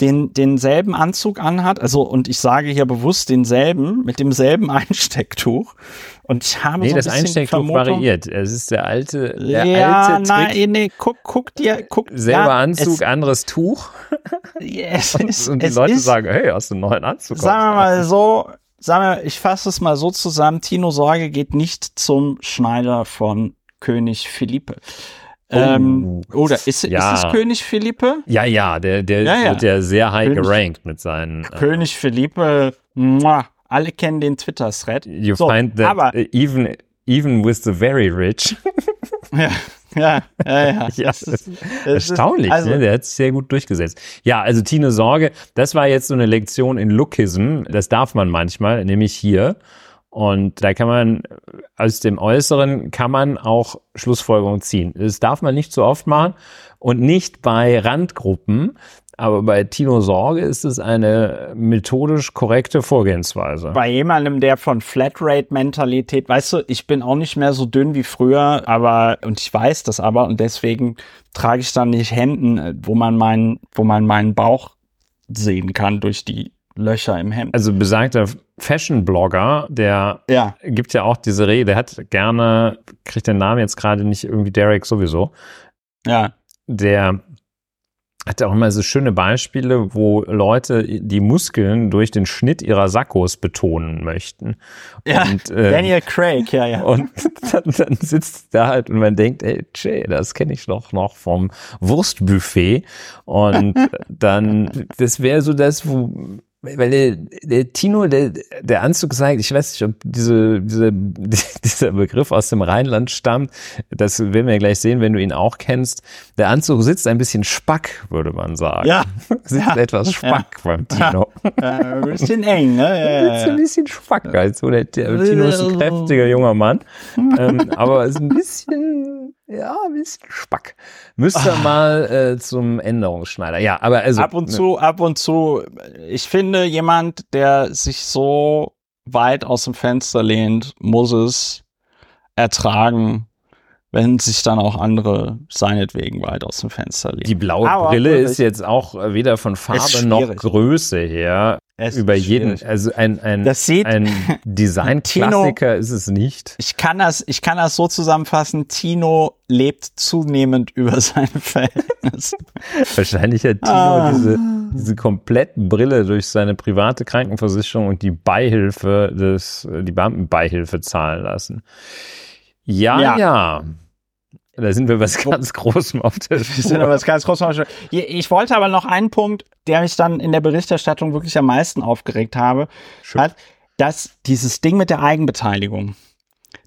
den, denselben Anzug anhat, also und ich sage hier bewusst denselben, mit demselben Einstecktuch. Und ich habe nee, so ein das Einstecktuch Vermutung, variiert. Es ist der alte, der ja, alte Trick. Nein, nee, guck, guck dir, guck. Selber ja, Anzug, es, anderes Tuch. Yes, und, es, und die es Leute ist, sagen, hey, hast du einen neuen Anzug? Sagen wir mal so, sagen wir, ich fasse es mal so zusammen, Tino Sorge geht nicht zum Schneider von König Philippe. Ähm, oh, oder ist, ja. ist es König Philippe? Ja, ja, der, der ja, ja. wird ja sehr high König, gerankt mit seinen. Äh, König Philippe, muah, alle kennen den Twitter-Thread. You so, find that aber, even, even with the very rich. ja. Ja, ja, ja. ja das ist, erstaunlich, ist, also, ne? der hat es sehr gut durchgesetzt. Ja, also Tine Sorge, das war jetzt so eine Lektion in Lookism, das darf man manchmal, nämlich hier. Und da kann man, aus dem Äußeren kann man auch Schlussfolgerungen ziehen. Das darf man nicht so oft machen und nicht bei Randgruppen. Aber bei Tino Sorge ist es eine methodisch korrekte Vorgehensweise. Bei jemandem, der von Flatrate-Mentalität, weißt du, ich bin auch nicht mehr so dünn wie früher, aber, und ich weiß das aber, und deswegen trage ich dann nicht Händen, wo man meinen, wo man meinen Bauch sehen kann durch die Löcher im Hemd. Also besagter Fashion-Blogger, der ja. gibt ja auch diese Rede, der hat gerne, kriegt den Namen jetzt gerade nicht irgendwie Derek sowieso. Ja. Der hat auch immer so schöne Beispiele, wo Leute die Muskeln durch den Schnitt ihrer Sakkos betonen möchten. Ja, und, äh, Daniel Craig, ja, ja. Und dann, dann sitzt da halt und man denkt, ey, Jay, das kenne ich doch noch vom Wurstbuffet. Und dann, das wäre so das, wo weil der, der Tino, der, der Anzug sagt, ich weiß nicht, ob diese, diese, dieser Begriff aus dem Rheinland stammt. Das werden wir gleich sehen, wenn du ihn auch kennst. Der Anzug sitzt ein bisschen spack, würde man sagen. Ja. sitzt ja. etwas spack ja. beim Tino. Ja. ein bisschen eng, ne? Ja, sitzt ein bisschen spack. Also der, der Tino ist ein kräftiger junger Mann. ähm, aber ist ein bisschen ja, ein bisschen Spack. Müsste ah. mal äh, zum Änderungsschneider. Ja, aber also. Ab und ne. zu, ab und zu. Ich finde, jemand, der sich so weit aus dem Fenster lehnt, muss es ertragen, wenn sich dann auch andere seinetwegen weit aus dem Fenster lehnen. Die blaue Aber Brille ist jetzt auch weder von Farbe noch Größe her es über jeden, also ein, ein, das sieht, ein Design-Klassiker ist es nicht. Ich kann das, ich kann das so zusammenfassen. Tino lebt zunehmend über sein Verhältnis. Wahrscheinlich hat Tino ah. diese, diese komplette Brille durch seine private Krankenversicherung und die Beihilfe des, die Beamtenbeihilfe zahlen lassen. ja. ja. ja. Da sind wir was ganz Großem auf der Spur. sind wir was ganz Großem auf der Spur. Ich wollte aber noch einen Punkt, der mich dann in der Berichterstattung wirklich am meisten aufgeregt habe, hat, dass dieses Ding mit der Eigenbeteiligung,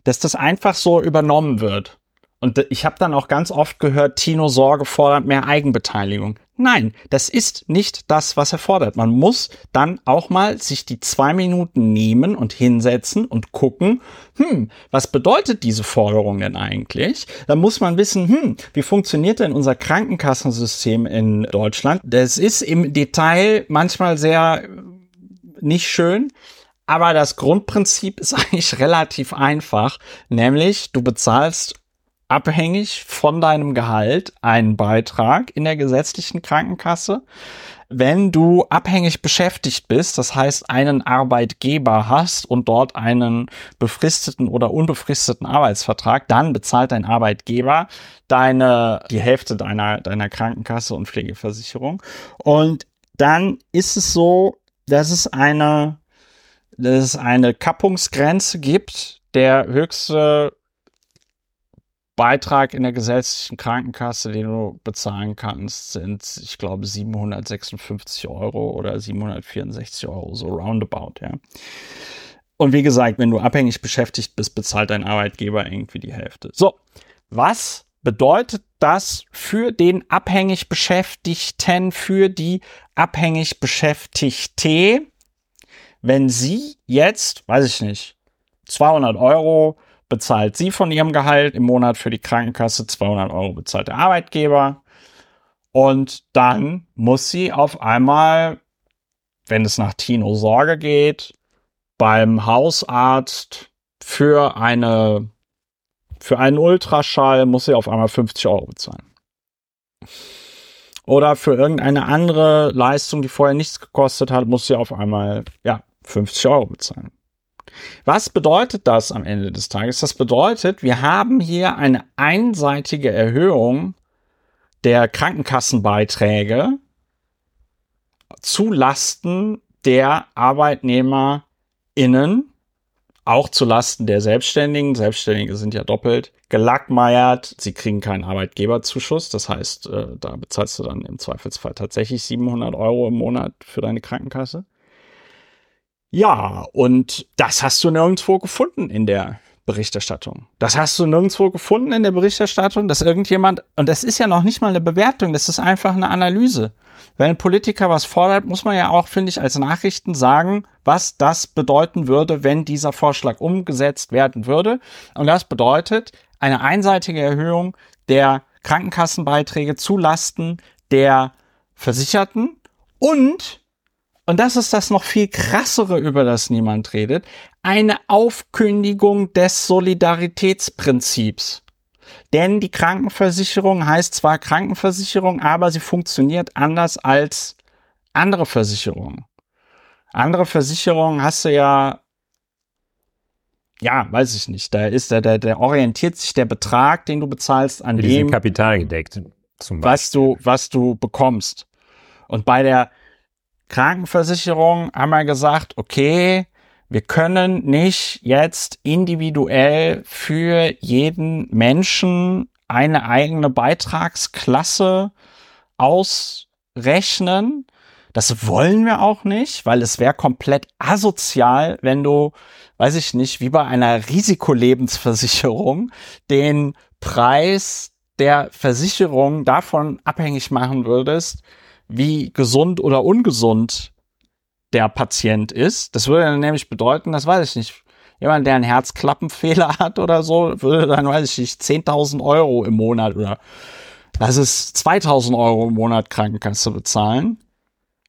dass das einfach so übernommen wird. Und ich habe dann auch ganz oft gehört, Tino Sorge fordert mehr Eigenbeteiligung. Nein, das ist nicht das, was er fordert. Man muss dann auch mal sich die zwei Minuten nehmen und hinsetzen und gucken, hm, was bedeutet diese Forderung denn eigentlich? Da muss man wissen, hm, wie funktioniert denn unser Krankenkassensystem in Deutschland? Das ist im Detail manchmal sehr nicht schön. Aber das Grundprinzip ist eigentlich relativ einfach, nämlich du bezahlst abhängig von deinem Gehalt einen Beitrag in der gesetzlichen Krankenkasse. Wenn du abhängig beschäftigt bist, das heißt einen Arbeitgeber hast und dort einen befristeten oder unbefristeten Arbeitsvertrag, dann bezahlt dein Arbeitgeber deine, die Hälfte deiner, deiner Krankenkasse und Pflegeversicherung. Und dann ist es so, dass es eine, dass es eine Kappungsgrenze gibt. Der höchste Beitrag in der gesetzlichen Krankenkasse, den du bezahlen kannst, sind, ich glaube, 756 Euro oder 764 Euro, so roundabout, ja. Und wie gesagt, wenn du abhängig beschäftigt bist, bezahlt dein Arbeitgeber irgendwie die Hälfte. So, was bedeutet das für den abhängig Beschäftigten, für die abhängig Beschäftigte, wenn sie jetzt, weiß ich nicht, 200 Euro bezahlt sie von ihrem Gehalt im Monat für die Krankenkasse, 200 Euro bezahlt der Arbeitgeber. Und dann muss sie auf einmal, wenn es nach Tino Sorge geht, beim Hausarzt für eine, für einen Ultraschall muss sie auf einmal 50 Euro bezahlen. Oder für irgendeine andere Leistung, die vorher nichts gekostet hat, muss sie auf einmal, ja, 50 Euro bezahlen. Was bedeutet das am Ende des Tages? Das bedeutet, wir haben hier eine einseitige Erhöhung der Krankenkassenbeiträge zu Lasten der ArbeitnehmerInnen, auch zu Lasten der Selbstständigen. Selbstständige sind ja doppelt gelackmeiert. Sie kriegen keinen Arbeitgeberzuschuss. Das heißt, äh, da bezahlst du dann im Zweifelsfall tatsächlich 700 Euro im Monat für deine Krankenkasse. Ja, und das hast du nirgendwo gefunden in der Berichterstattung. Das hast du nirgendwo gefunden in der Berichterstattung, dass irgendjemand, und das ist ja noch nicht mal eine Bewertung, das ist einfach eine Analyse. Wenn ein Politiker was fordert, muss man ja auch, finde ich, als Nachrichten sagen, was das bedeuten würde, wenn dieser Vorschlag umgesetzt werden würde. Und das bedeutet eine einseitige Erhöhung der Krankenkassenbeiträge zu Lasten der Versicherten und und das ist das noch viel krassere, über das niemand redet, eine Aufkündigung des Solidaritätsprinzips. Denn die Krankenversicherung heißt zwar Krankenversicherung, aber sie funktioniert anders als andere Versicherungen. Andere Versicherungen hast du ja, ja, weiß ich nicht, da ist der, der, der orientiert sich der Betrag, den du bezahlst, an die dem, Kapital gedeckt, zum Beispiel. was du, was du bekommst. Und bei der Krankenversicherung haben wir gesagt, okay, wir können nicht jetzt individuell für jeden Menschen eine eigene Beitragsklasse ausrechnen. Das wollen wir auch nicht, weil es wäre komplett asozial, wenn du, weiß ich nicht, wie bei einer Risikolebensversicherung den Preis der Versicherung davon abhängig machen würdest, wie gesund oder ungesund der Patient ist. Das würde dann nämlich bedeuten, das weiß ich nicht, jemand, der einen Herzklappenfehler hat oder so, würde dann, weiß ich nicht, 10.000 Euro im Monat oder das ist 2.000 Euro im Monat Krankenkasse bezahlen.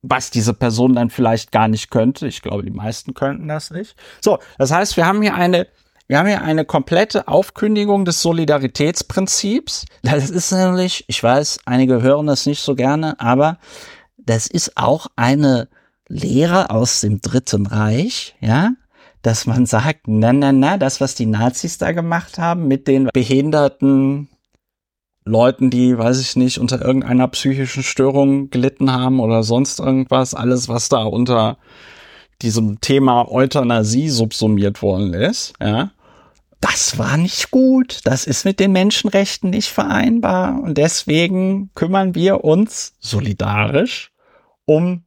Was diese Person dann vielleicht gar nicht könnte. Ich glaube, die meisten könnten das nicht. So, das heißt, wir haben hier eine wir haben hier eine komplette Aufkündigung des Solidaritätsprinzips. Das ist nämlich, ich weiß, einige hören das nicht so gerne, aber das ist auch eine Lehre aus dem Dritten Reich, ja, dass man sagt, na, na, na, das, was die Nazis da gemacht haben mit den behinderten Leuten, die, weiß ich nicht, unter irgendeiner psychischen Störung gelitten haben oder sonst irgendwas, alles, was da unter diesem Thema Euthanasie subsumiert worden ist, ja, das war nicht gut. Das ist mit den Menschenrechten nicht vereinbar. Und deswegen kümmern wir uns solidarisch um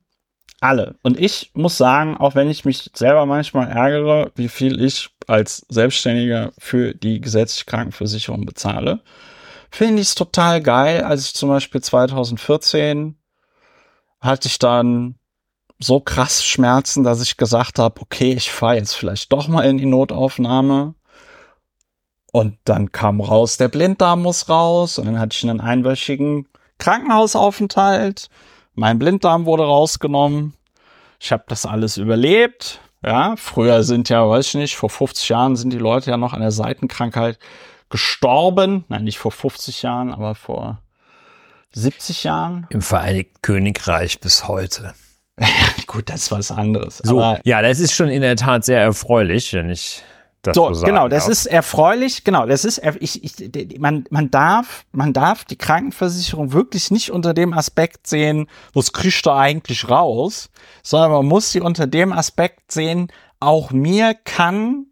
alle. Und ich muss sagen, auch wenn ich mich selber manchmal ärgere, wie viel ich als Selbstständiger für die gesetzliche Krankenversicherung bezahle, finde ich es total geil, als ich zum Beispiel 2014 hatte ich dann so krass Schmerzen, dass ich gesagt habe, okay, ich fahre jetzt vielleicht doch mal in die Notaufnahme. Und dann kam raus, der Blinddarm muss raus. Und dann hatte ich einen einwöchigen Krankenhausaufenthalt. Mein Blinddarm wurde rausgenommen. Ich habe das alles überlebt. Ja, früher sind ja, weiß ich nicht, vor 50 Jahren sind die Leute ja noch an der Seitenkrankheit gestorben. Nein, nicht vor 50 Jahren, aber vor 70 Jahren. Im Vereinigten Königreich bis heute. Gut, das ist was anderes. So, aber ja, das ist schon in der Tat sehr erfreulich, wenn ich das so, so genau, das darf. ist erfreulich, genau, das ist, ich, ich, man, man darf, man darf die Krankenversicherung wirklich nicht unter dem Aspekt sehen, was kriegst du eigentlich raus, sondern man muss sie unter dem Aspekt sehen, auch mir kann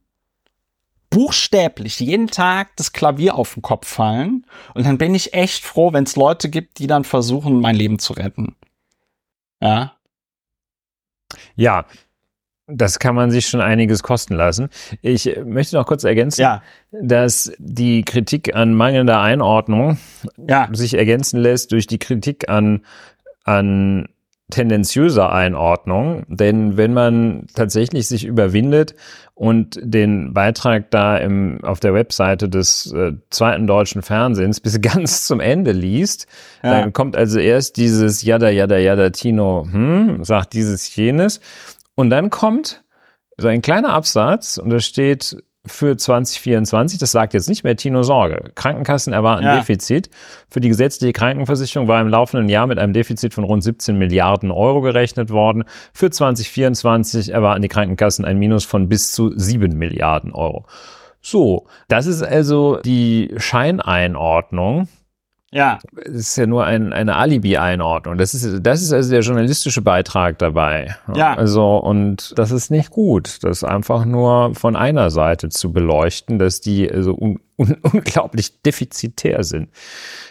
buchstäblich jeden Tag das Klavier auf den Kopf fallen und dann bin ich echt froh, wenn es Leute gibt, die dann versuchen, mein Leben zu retten. Ja. Ja, das kann man sich schon einiges kosten lassen. Ich möchte noch kurz ergänzen, Ja. dass die Kritik an mangelnder Einordnung Ja. sich ergänzen lässt durch die Kritik an, an tendenziöser Einordnung. Denn wenn man tatsächlich sich überwindet und den Beitrag da im, auf der Webseite des äh, zweiten deutschen Fernsehens bis ganz zum Ende liest, Ja. dann kommt also erst dieses Jada, Jada, Jada, Tino, hm, sagt dieses, jenes. Und dann kommt so ein kleiner Absatz und da steht für 2024, das sagt jetzt nicht mehr Tino Sorge. Krankenkassen erwarten Ja. Defizit. Für die gesetzliche Krankenversicherung war im laufenden Jahr mit einem Defizit von rund 17 Milliarden Euro gerechnet worden. Für 2024 erwarten die Krankenkassen ein Minus von bis zu 7 Milliarden Euro. So, das ist also die Scheineinordnung Ja. es ist ja nur ein, eine Alibi-Einordnung. Das ist, das ist also der journalistische Beitrag dabei. Ja. Also, und das ist nicht gut, das einfach nur von einer Seite zu beleuchten, dass die also un, un, unglaublich defizitär sind.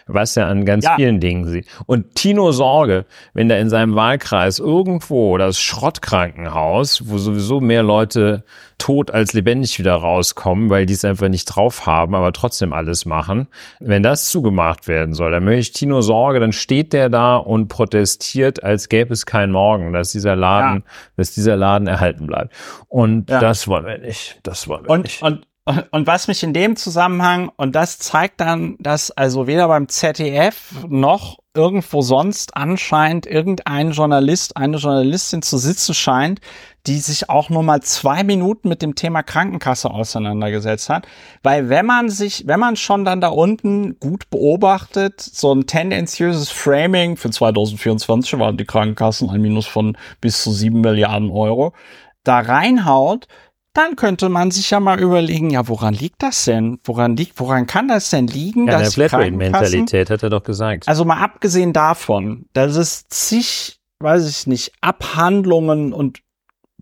Was ja an ganz Ja. vielen Dingen sieht. Und Tino Sorge, wenn da in seinem Wahlkreis irgendwo das Schrottkrankenhaus, wo sowieso mehr Leute tot als lebendig wieder rauskommen, weil die es einfach nicht drauf haben, aber trotzdem alles machen. Wenn das zugemacht werden soll, dann möchte ich Tino Sorge, dann steht der da und protestiert, als gäbe es keinen Morgen, dass dieser Laden, dass dieser Laden erhalten bleibt. Und Ja. das wollen wir nicht. Das wollen wir Und, nicht. und, und was mich in dem Zusammenhang, und das zeigt dann, dass also weder beim ZDF noch irgendwo sonst anscheinend irgendein Journalist, eine Journalistin zu sitzen scheint, die sich auch nur mal zwei Minuten mit dem Thema Krankenkasse auseinandergesetzt hat. Weil wenn man sich, wenn man schon dann da unten gut beobachtet, so ein tendenziöses Framing für 2024 waren die Krankenkassen ein Minus von bis zu sieben Milliarden Euro, da reinhaut, dann könnte man sich ja mal überlegen, ja, woran liegt das denn? Woran liegt, woran kann das denn liegen, ja, der dass Krankenkassen, Flatrate-Mentalität hat er doch gesagt. also mal abgesehen davon, dass es zig, weiß ich nicht, Abhandlungen und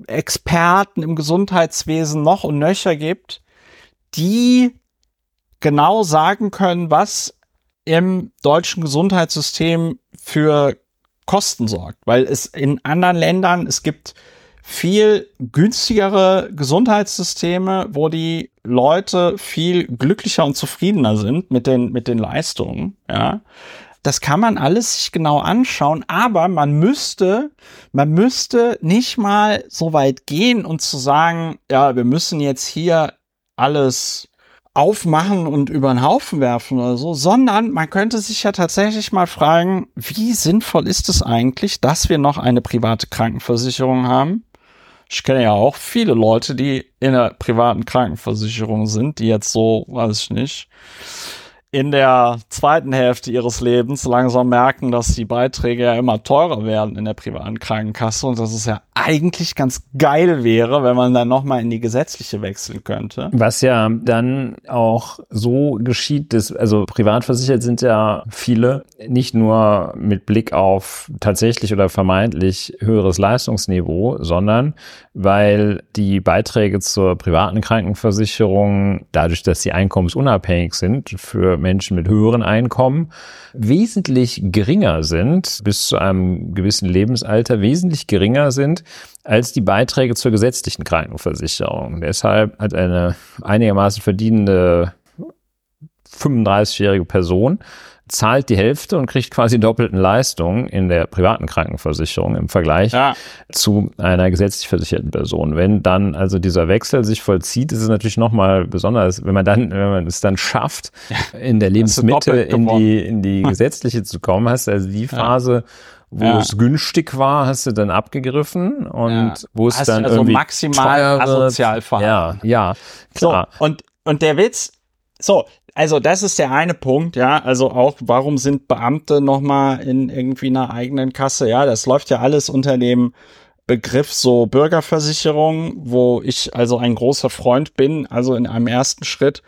Experten im Gesundheitswesen noch und nöcher gibt, die genau sagen können, was im deutschen Gesundheitssystem für Kosten sorgt. Weil es in anderen Ländern, es gibt viel günstigere Gesundheitssysteme, wo die Leute viel glücklicher und zufriedener sind mit den, mit den Leistungen, ja. Das kann man alles sich genau anschauen, aber man müsste, man müsste nicht mal so weit gehen und zu sagen, ja, wir müssen jetzt hier alles aufmachen und über den Haufen werfen oder so, sondern man könnte sich ja tatsächlich mal fragen, wie sinnvoll ist es eigentlich, dass wir noch eine private Krankenversicherung haben? Ich kenne ja auch viele Leute, die in einer privaten Krankenversicherung sind, die jetzt so, weiß ich nicht, in der zweiten Hälfte ihres Lebens langsam merken, dass die Beiträge ja immer teurer werden in der privaten Krankenkasse. Und dass es ja eigentlich ganz geil wäre, wenn man dann nochmal in die gesetzliche wechseln könnte. Was ja dann auch so geschieht, dass, also privatversichert sind ja viele, nicht nur mit Blick auf tatsächlich oder vermeintlich höheres Leistungsniveau, sondern weil die Beiträge zur privaten Krankenversicherung, dadurch, dass sie einkommensunabhängig sind, für Menschen mit höheren Einkommen wesentlich geringer sind, bis zu einem gewissen Lebensalter wesentlich geringer sind als die Beiträge zur gesetzlichen Krankenversicherung. Deshalb hat eine einigermaßen verdienende 35-jährige Person zahlt die Hälfte und kriegt quasi doppelten Leistungen in der privaten Krankenversicherung im Vergleich ja. zu einer gesetzlich versicherten Person. Wenn dann also dieser Wechsel sich vollzieht, ist es natürlich nochmal besonders, wenn man dann, wenn man es dann schafft, in der Lebensmitte in die, in die gesetzliche zu kommen, hast du also die Phase, ja wo ja. es günstig war, hast du dann abgegriffen und ja. wo es hast dann also irgendwie maximal asozial verhalten. Ja, ja, klar. So, und und der Witz, so, also das ist der eine Punkt, ja. Also auch, warum sind Beamte nochmal in irgendwie einer eigenen Kasse? Ja, das läuft ja alles unter dem Begriff so Bürgerversicherung, wo ich also ein großer Freund bin, also in einem ersten Schritt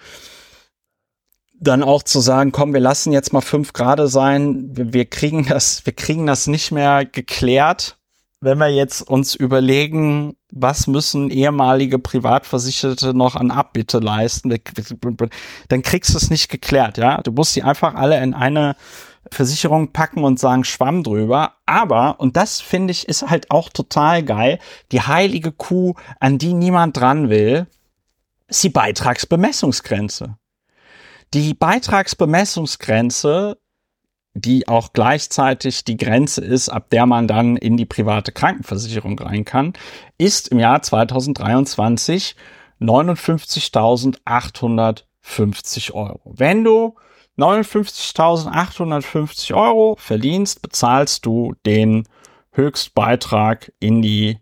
dann auch zu sagen, komm, wir lassen jetzt mal fünf Grade sein, wir, wir kriegen das, wir kriegen das nicht mehr geklärt wenn wir jetzt uns überlegen, was müssen ehemalige Privatversicherte noch an Abbitte leisten, dann kriegst du es nicht geklärt, ja. Du musst die einfach alle in eine Versicherung packen und sagen Schwamm drüber. Aber, und das finde ich ist halt auch total geil, die heilige Kuh, an die niemand dran will, ist die Beitragsbemessungsgrenze. Die Beitragsbemessungsgrenze die auch gleichzeitig die Grenze ist, ab der man dann in die private Krankenversicherung rein kann, ist im Jahr 2023 59.850 Euro. Wenn du 59.850 Euro verdienst, bezahlst du den Höchstbeitrag in die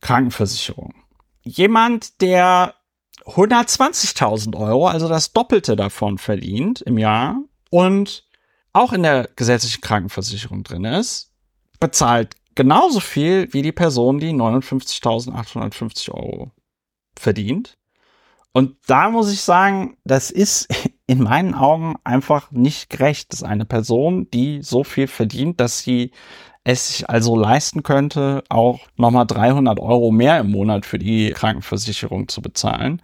Krankenversicherung. Jemand, der 120.000 Euro, also das Doppelte davon verdient im Jahr und auch in der gesetzlichen Krankenversicherung drin ist, bezahlt genauso viel wie die Person, die 59.850 Euro verdient. Und da muss ich sagen, das ist in meinen Augen einfach nicht gerecht, dass eine Person, die so viel verdient, dass sie es sich also leisten könnte, auch nochmal 300 Euro mehr im Monat für die Krankenversicherung zu bezahlen,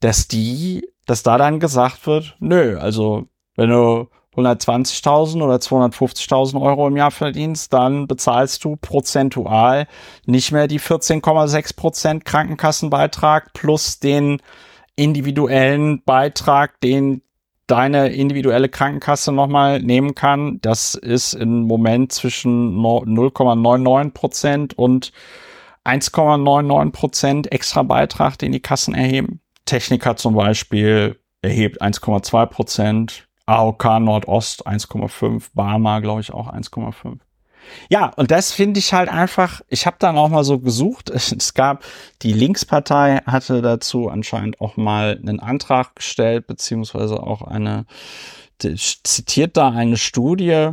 dass die, dass da dann gesagt wird, nö, also wenn du 120.000 oder 250.000 Euro im Jahr verdienst, dann bezahlst du prozentual nicht mehr die 14,6 Prozent Krankenkassenbeitrag plus den individuellen Beitrag, den deine individuelle Krankenkasse nochmal nehmen kann. Das ist im Moment zwischen 0,99 Prozent und 1,99 Prozent extra Beitrag, den die Kassen erheben. Techniker zum Beispiel erhebt 1,2 Prozent, AOK Nordost 1,5, Barmer glaube ich auch 1,5. Ja, und das finde ich halt einfach, ich habe dann auch mal so gesucht, es gab, die Linkspartei hatte dazu anscheinend auch mal einen Antrag gestellt, beziehungsweise auch eine, zitiert da eine Studie,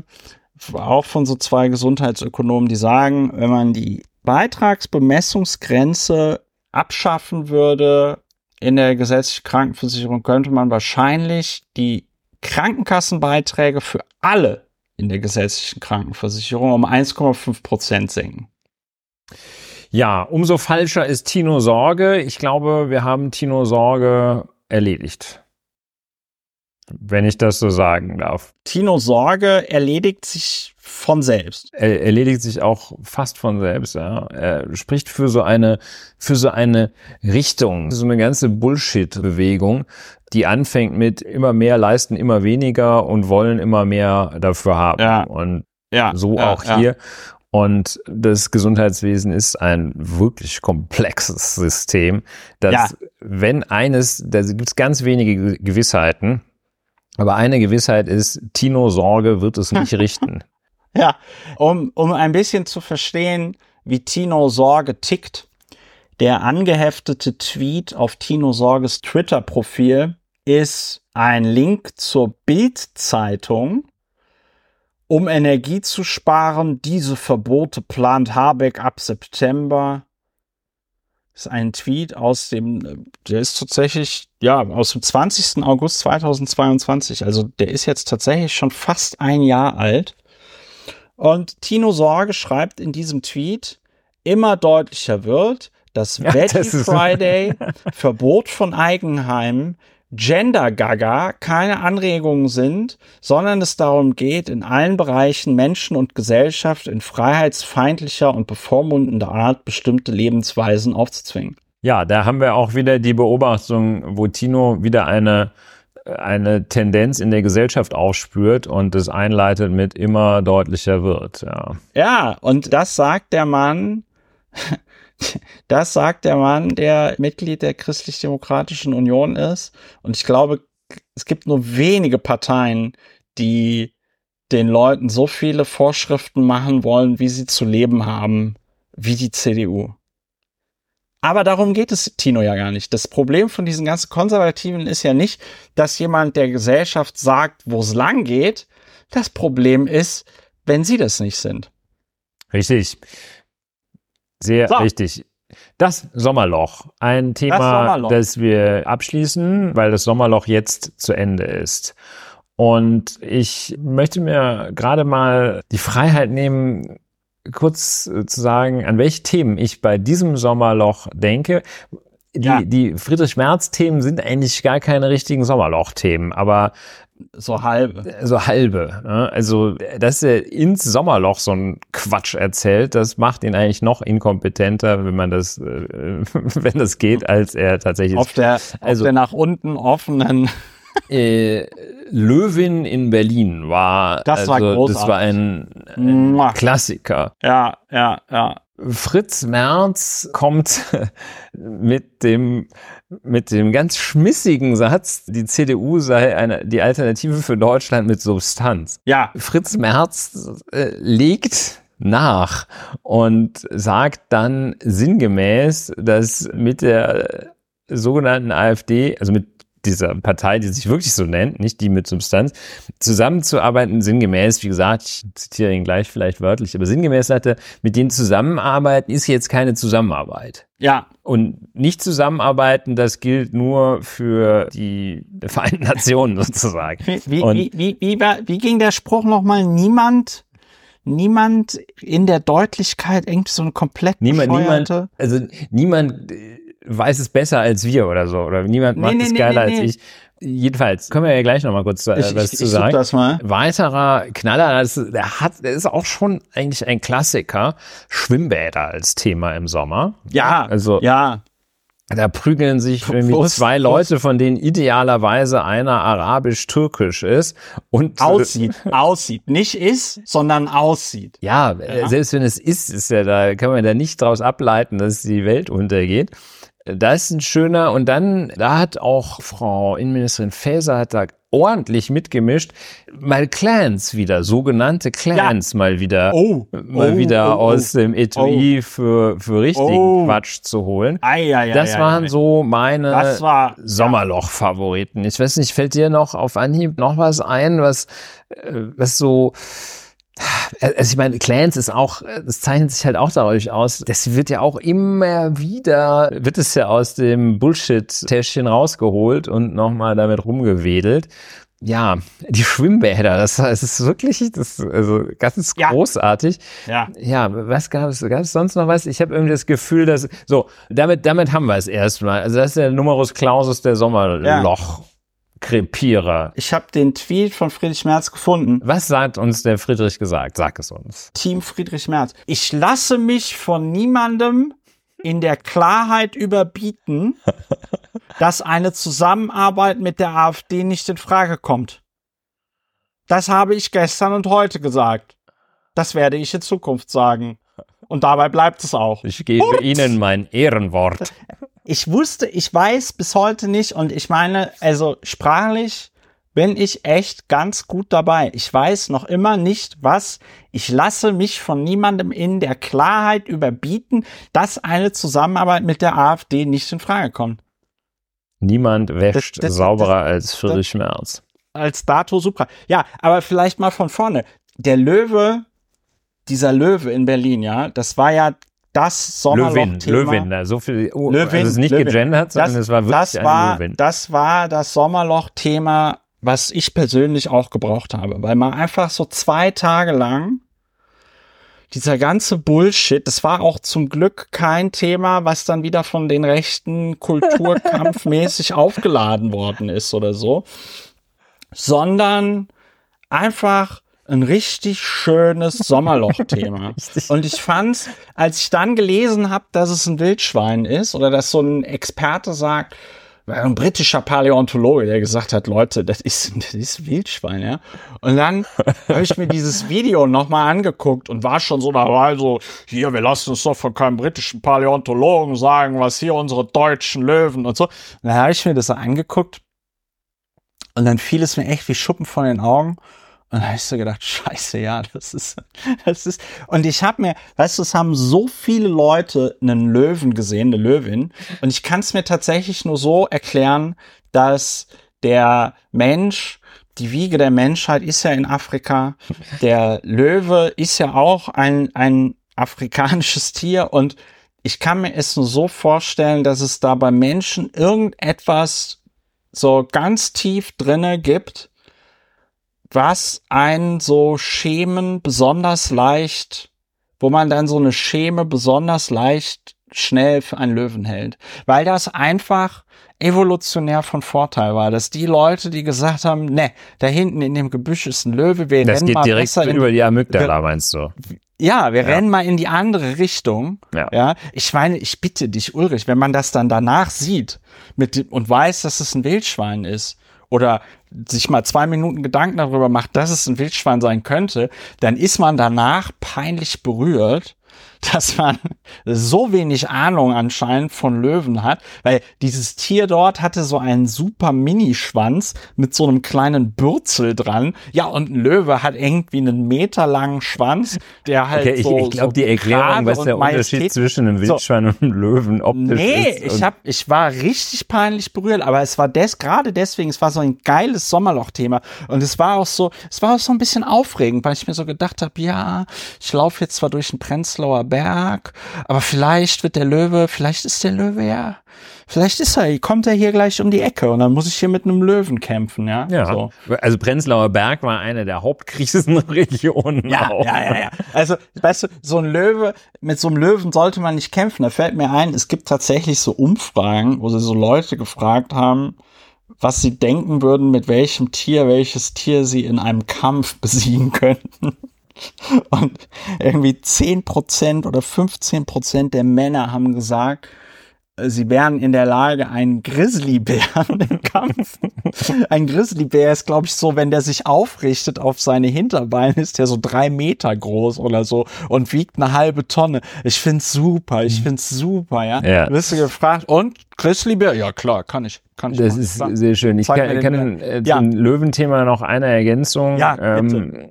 auch von so zwei Gesundheitsökonomen, die sagen, wenn man die Beitragsbemessungsgrenze abschaffen würde in der gesetzlichen Krankenversicherung, könnte man wahrscheinlich die Krankenkassenbeiträge für alle in der gesetzlichen Krankenversicherung um 1,5 Prozent senken. Ja, umso falscher ist Tino Sorge. Ich glaube, wir haben Tino Sorge erledigt. Wenn ich das so sagen darf. Tino Sorge erledigt sich von selbst. Er erledigt sich auch fast von selbst, ja. Er spricht für so eine, für so eine Richtung, so eine ganze Bullshit-Bewegung, die anfängt mit immer mehr leisten, immer weniger und wollen immer mehr dafür haben. Ja. Und ja, so ja, auch hier. Und das Gesundheitswesen ist ein wirklich komplexes System, das, ja. wenn eines, da gibt es ganz wenige Gewissheiten, aber eine Gewissheit ist, Tino Sorge wird es nicht richten. Ja, um, um ein bisschen zu verstehen, wie Tino Sorge tickt. Der angeheftete Tweet auf Tino Sorges Twitter-Profil ist ein Link zur Bild-Zeitung. Um Energie zu sparen, diese Verbote plant Habeck ab September. Das ist ein Tweet aus dem, der ist tatsächlich, ja, aus dem 20. August 2022. Also der ist jetzt tatsächlich schon fast ein Jahr alt. Und Tino Sorge schreibt in diesem Tweet, immer deutlicher wird, dass ja, Veggie das Friday, Verbot von Eigenheimen, Gender Gaga keine Anregungen sind, sondern es darum geht, in allen Bereichen Menschen und Gesellschaft in freiheitsfeindlicher und bevormundender Art bestimmte Lebensweisen aufzuzwingen. Ja, da haben wir auch wieder die Beobachtung, wo Tino wieder eine eine Tendenz in der Gesellschaft aufspürt und es einleitet mit immer deutlicher wird. Ja, ja und das sagt der Mann, das sagt der Mann, der Mitglied der Christlich-Demokratischen Union ist. Und ich glaube, es gibt nur wenige Parteien, die den Leuten so viele Vorschriften machen wollen, wie sie zu leben haben, wie die CDU. Aber darum geht es Tino ja gar nicht. Das Problem von diesen ganzen Konservativen ist ja nicht, dass jemand der Gesellschaft sagt, wo es lang geht. Das Problem ist, wenn sie das nicht sind. Richtig. Sehr so. richtig. Das Sommerloch. Ein Thema, das, Sommerloch. das wir abschließen, weil das Sommerloch jetzt zu Ende ist. Und ich möchte mir gerade mal die Freiheit nehmen, kurz äh, zu sagen, an welche Themen ich bei diesem Sommerloch denke. Die, ja. die Friedrich-Merz-Themen sind eigentlich gar keine richtigen Sommerloch-Themen, aber so halbe. So halbe. Ne? Also, dass er ins Sommerloch so ein Quatsch erzählt, das macht ihn eigentlich noch inkompetenter, wenn man das, äh, wenn das geht, als er tatsächlich auf der, also, auf der nach unten offenen äh, Löwin in Berlin war, das war also, das war ein, ein Klassiker. Ja, ja, ja. Fritz Merz kommt mit dem, mit dem ganz schmissigen Satz, die CDU sei eine, die Alternative für Deutschland mit Substanz. Ja. Fritz Merz äh, legt nach und sagt dann sinngemäß, dass mit der sogenannten AfD, also mit dieser Partei, die sich wirklich so nennt, nicht die mit Substanz, zusammenzuarbeiten, sinngemäß, wie gesagt, ich zitiere ihn gleich vielleicht wörtlich, aber sinngemäß sagte, mit denen zusammenarbeiten ist jetzt keine Zusammenarbeit. Ja. Und nicht zusammenarbeiten, das gilt nur für die Vereinten Nationen sozusagen. Wie, wie, wie, wie, wie, ging der Spruch nochmal? Niemand niemand in der Deutlichkeit irgendwie so eine komplett niemand, niemand, also niemand weiß es besser als wir oder so. Oder niemand macht nee, es nee, geiler nee, als ich. Jedenfalls können wir ja gleich noch mal kurz äh, ich, was ich, zu ich sagen. Das mal. Weiterer Knaller, das, der hat, der ist auch schon eigentlich ein Klassiker. Schwimmbäder als Thema im Sommer. Ja, also ja. Da prügeln sich irgendwie zwei Leute, von denen idealerweise einer arabisch-türkisch ist und aussieht, aussieht, nicht ist, sondern aussieht. Ja, ja, selbst wenn es ist, ist ja da kann man da nicht daraus ableiten, dass die Welt untergeht. Da ist ein schöner, und dann, da hat auch Frau Innenministerin Faeser hat da ordentlich mitgemischt. Mal Clans wieder, sogenannte Clans ja. mal wieder, oh, mal oh, wieder oh, aus dem Etui oh. für, für richtigen oh. Quatsch zu holen. Ei, ei, das ei, waren so meine war, Sommerloch-Favoriten. Ich weiß nicht, fällt dir noch auf Anhieb noch was ein, was, äh, was so, also ich meine, Clans ist auch, das zeichnet sich halt auch dadurch aus. Das wird ja auch immer wieder, wird es ja aus dem Bullshit-Täschchen rausgeholt und nochmal damit rumgewedelt. Ja, die Schwimmbäder, das, das ist wirklich, das also ganz ja. großartig. Ja. Ja, was gab es, gab es sonst noch was? Ich habe irgendwie das Gefühl, dass, so, damit, damit haben wir es erstmal. Also das ist der Numerus Clausus der Sommerloch. Ja. Krepierer. Ich habe den Tweet von Friedrich Merz gefunden. Was sagt uns der Friedrich gesagt? Sag es uns. Team Friedrich Merz. Ich lasse mich von niemandem in der Klarheit überbieten, dass eine Zusammenarbeit mit der AfD nicht in Frage kommt. Das habe ich gestern und heute gesagt. Das werde ich in Zukunft sagen. Und dabei bleibt es auch. Ich gebe Ihnen mein Ehrenwort ich wusste, ich weiß bis heute nicht und ich meine, also sprachlich bin ich echt ganz gut dabei. Ich weiß noch immer nicht, was. Ich lasse mich von niemandem in der Klarheit überbieten, dass eine Zusammenarbeit mit der AfD nicht in Frage kommt. Niemand wäscht das, das, sauberer das, als Friedrich Merz. Als dato super. Ja, aber vielleicht mal von vorne. Der Löwe, dieser Löwe in Berlin, ja, das war ja das Sommerloch-Thema. Löwin, Löwin, so viel, oh, Löwin, also es ist nicht Löwin. gegendert, sondern das, es war wirklich das war, Löwin. Das war das Sommerloch-Thema, was ich persönlich auch gebraucht habe, weil man einfach so zwei Tage lang dieser ganze Bullshit, das war auch zum Glück kein Thema, was dann wieder von den Rechten kulturkampfmäßig aufgeladen worden ist oder so, sondern einfach ein richtig schönes Sommerloch-Thema. Und ich fand's, als ich dann gelesen habe, dass es ein Wildschwein ist oder dass so ein Experte sagt, ein britischer Paläontologe, der gesagt hat, Leute, das ist, das ist Wildschwein, ja. Und dann habe ich mir dieses Video nochmal angeguckt und war schon so dabei, so, hier, wir lassen uns doch von keinem britischen Paläontologen sagen, was hier unsere deutschen Löwen und so. Und dann habe ich mir das angeguckt und dann fiel es mir echt wie Schuppen von den Augen. Und da habe ich so gedacht, scheiße, ja, das ist, das ist. Und ich habe mir, weißt du, es haben so viele Leute einen Löwen gesehen, eine Löwin. Und ich kann es mir tatsächlich nur so erklären, dass der Mensch, die Wiege der Menschheit ist ja in Afrika. Der Löwe ist ja auch ein, ein afrikanisches Tier. Und ich kann mir es nur so vorstellen, dass es da bei Menschen irgendetwas so ganz tief drinne gibt, was ein so Schemen besonders leicht, wo man dann so eine Scheme besonders leicht schnell für einen Löwen hält. Weil das einfach evolutionär von Vorteil war, dass die Leute, die gesagt haben, ne, da hinten in dem Gebüsch ist ein Löwe, wir das rennen geht mal direkt besser über die Amygdala, meinst du? Ja, wir ja. rennen mal in die andere Richtung. Ja. ja. Ich meine, ich bitte dich, Ulrich, wenn man das dann danach sieht mit, und weiß, dass es ein Wildschwein ist, oder sich mal zwei Minuten Gedanken darüber macht, dass es ein Wildschwein sein könnte, dann ist man danach peinlich berührt dass man so wenig Ahnung anscheinend von Löwen hat, weil dieses Tier dort hatte so einen super Minischwanz mit so einem kleinen Bürzel dran. Ja, und ein Löwe hat irgendwie einen meterlangen Schwanz, der halt okay, so Ich, ich glaube, so die Erklärung, was der Unterschied zwischen einem Wildschwein so, und einem Löwen optisch nee, ist. Nee, ich hab, ich war richtig peinlich berührt, aber es war des, gerade deswegen, es war so ein geiles Sommerloch-Thema und es war auch so, es war auch so ein bisschen aufregend, weil ich mir so gedacht habe, ja, ich laufe jetzt zwar durch den Prenzlauer Berg, aber vielleicht wird der Löwe, vielleicht ist der Löwe ja, vielleicht ist er, kommt er hier gleich um die Ecke und dann muss ich hier mit einem Löwen kämpfen, ja. Ja. So. Also Prenzlauer Berg war eine der Hauptkrisenregionen. Ja, auch. ja, ja, ja. Also, weißt du, so ein Löwe, mit so einem Löwen sollte man nicht kämpfen. Da fällt mir ein, es gibt tatsächlich so Umfragen, wo sie so Leute gefragt haben, was sie denken würden, mit welchem Tier, welches Tier sie in einem Kampf besiegen könnten. Und irgendwie 10% oder 15% der Männer haben gesagt, sie wären in der Lage, einen Grizzlybären im Kampf. Ein Grizzlybär ist, glaube ich, so, wenn der sich aufrichtet auf seine Hinterbeine, ist der so drei Meter groß oder so und wiegt eine halbe Tonne. Ich find's super, ich mhm. find's super, ja. ja. Wirst du gefragt, und Grizzlybär? Ja, klar, kann ich. Kann ich das machen. ist sehr schön. Ich kann, kann äh, ja. zum Löwenthema noch eine Ergänzung. Ja, bitte. Ähm,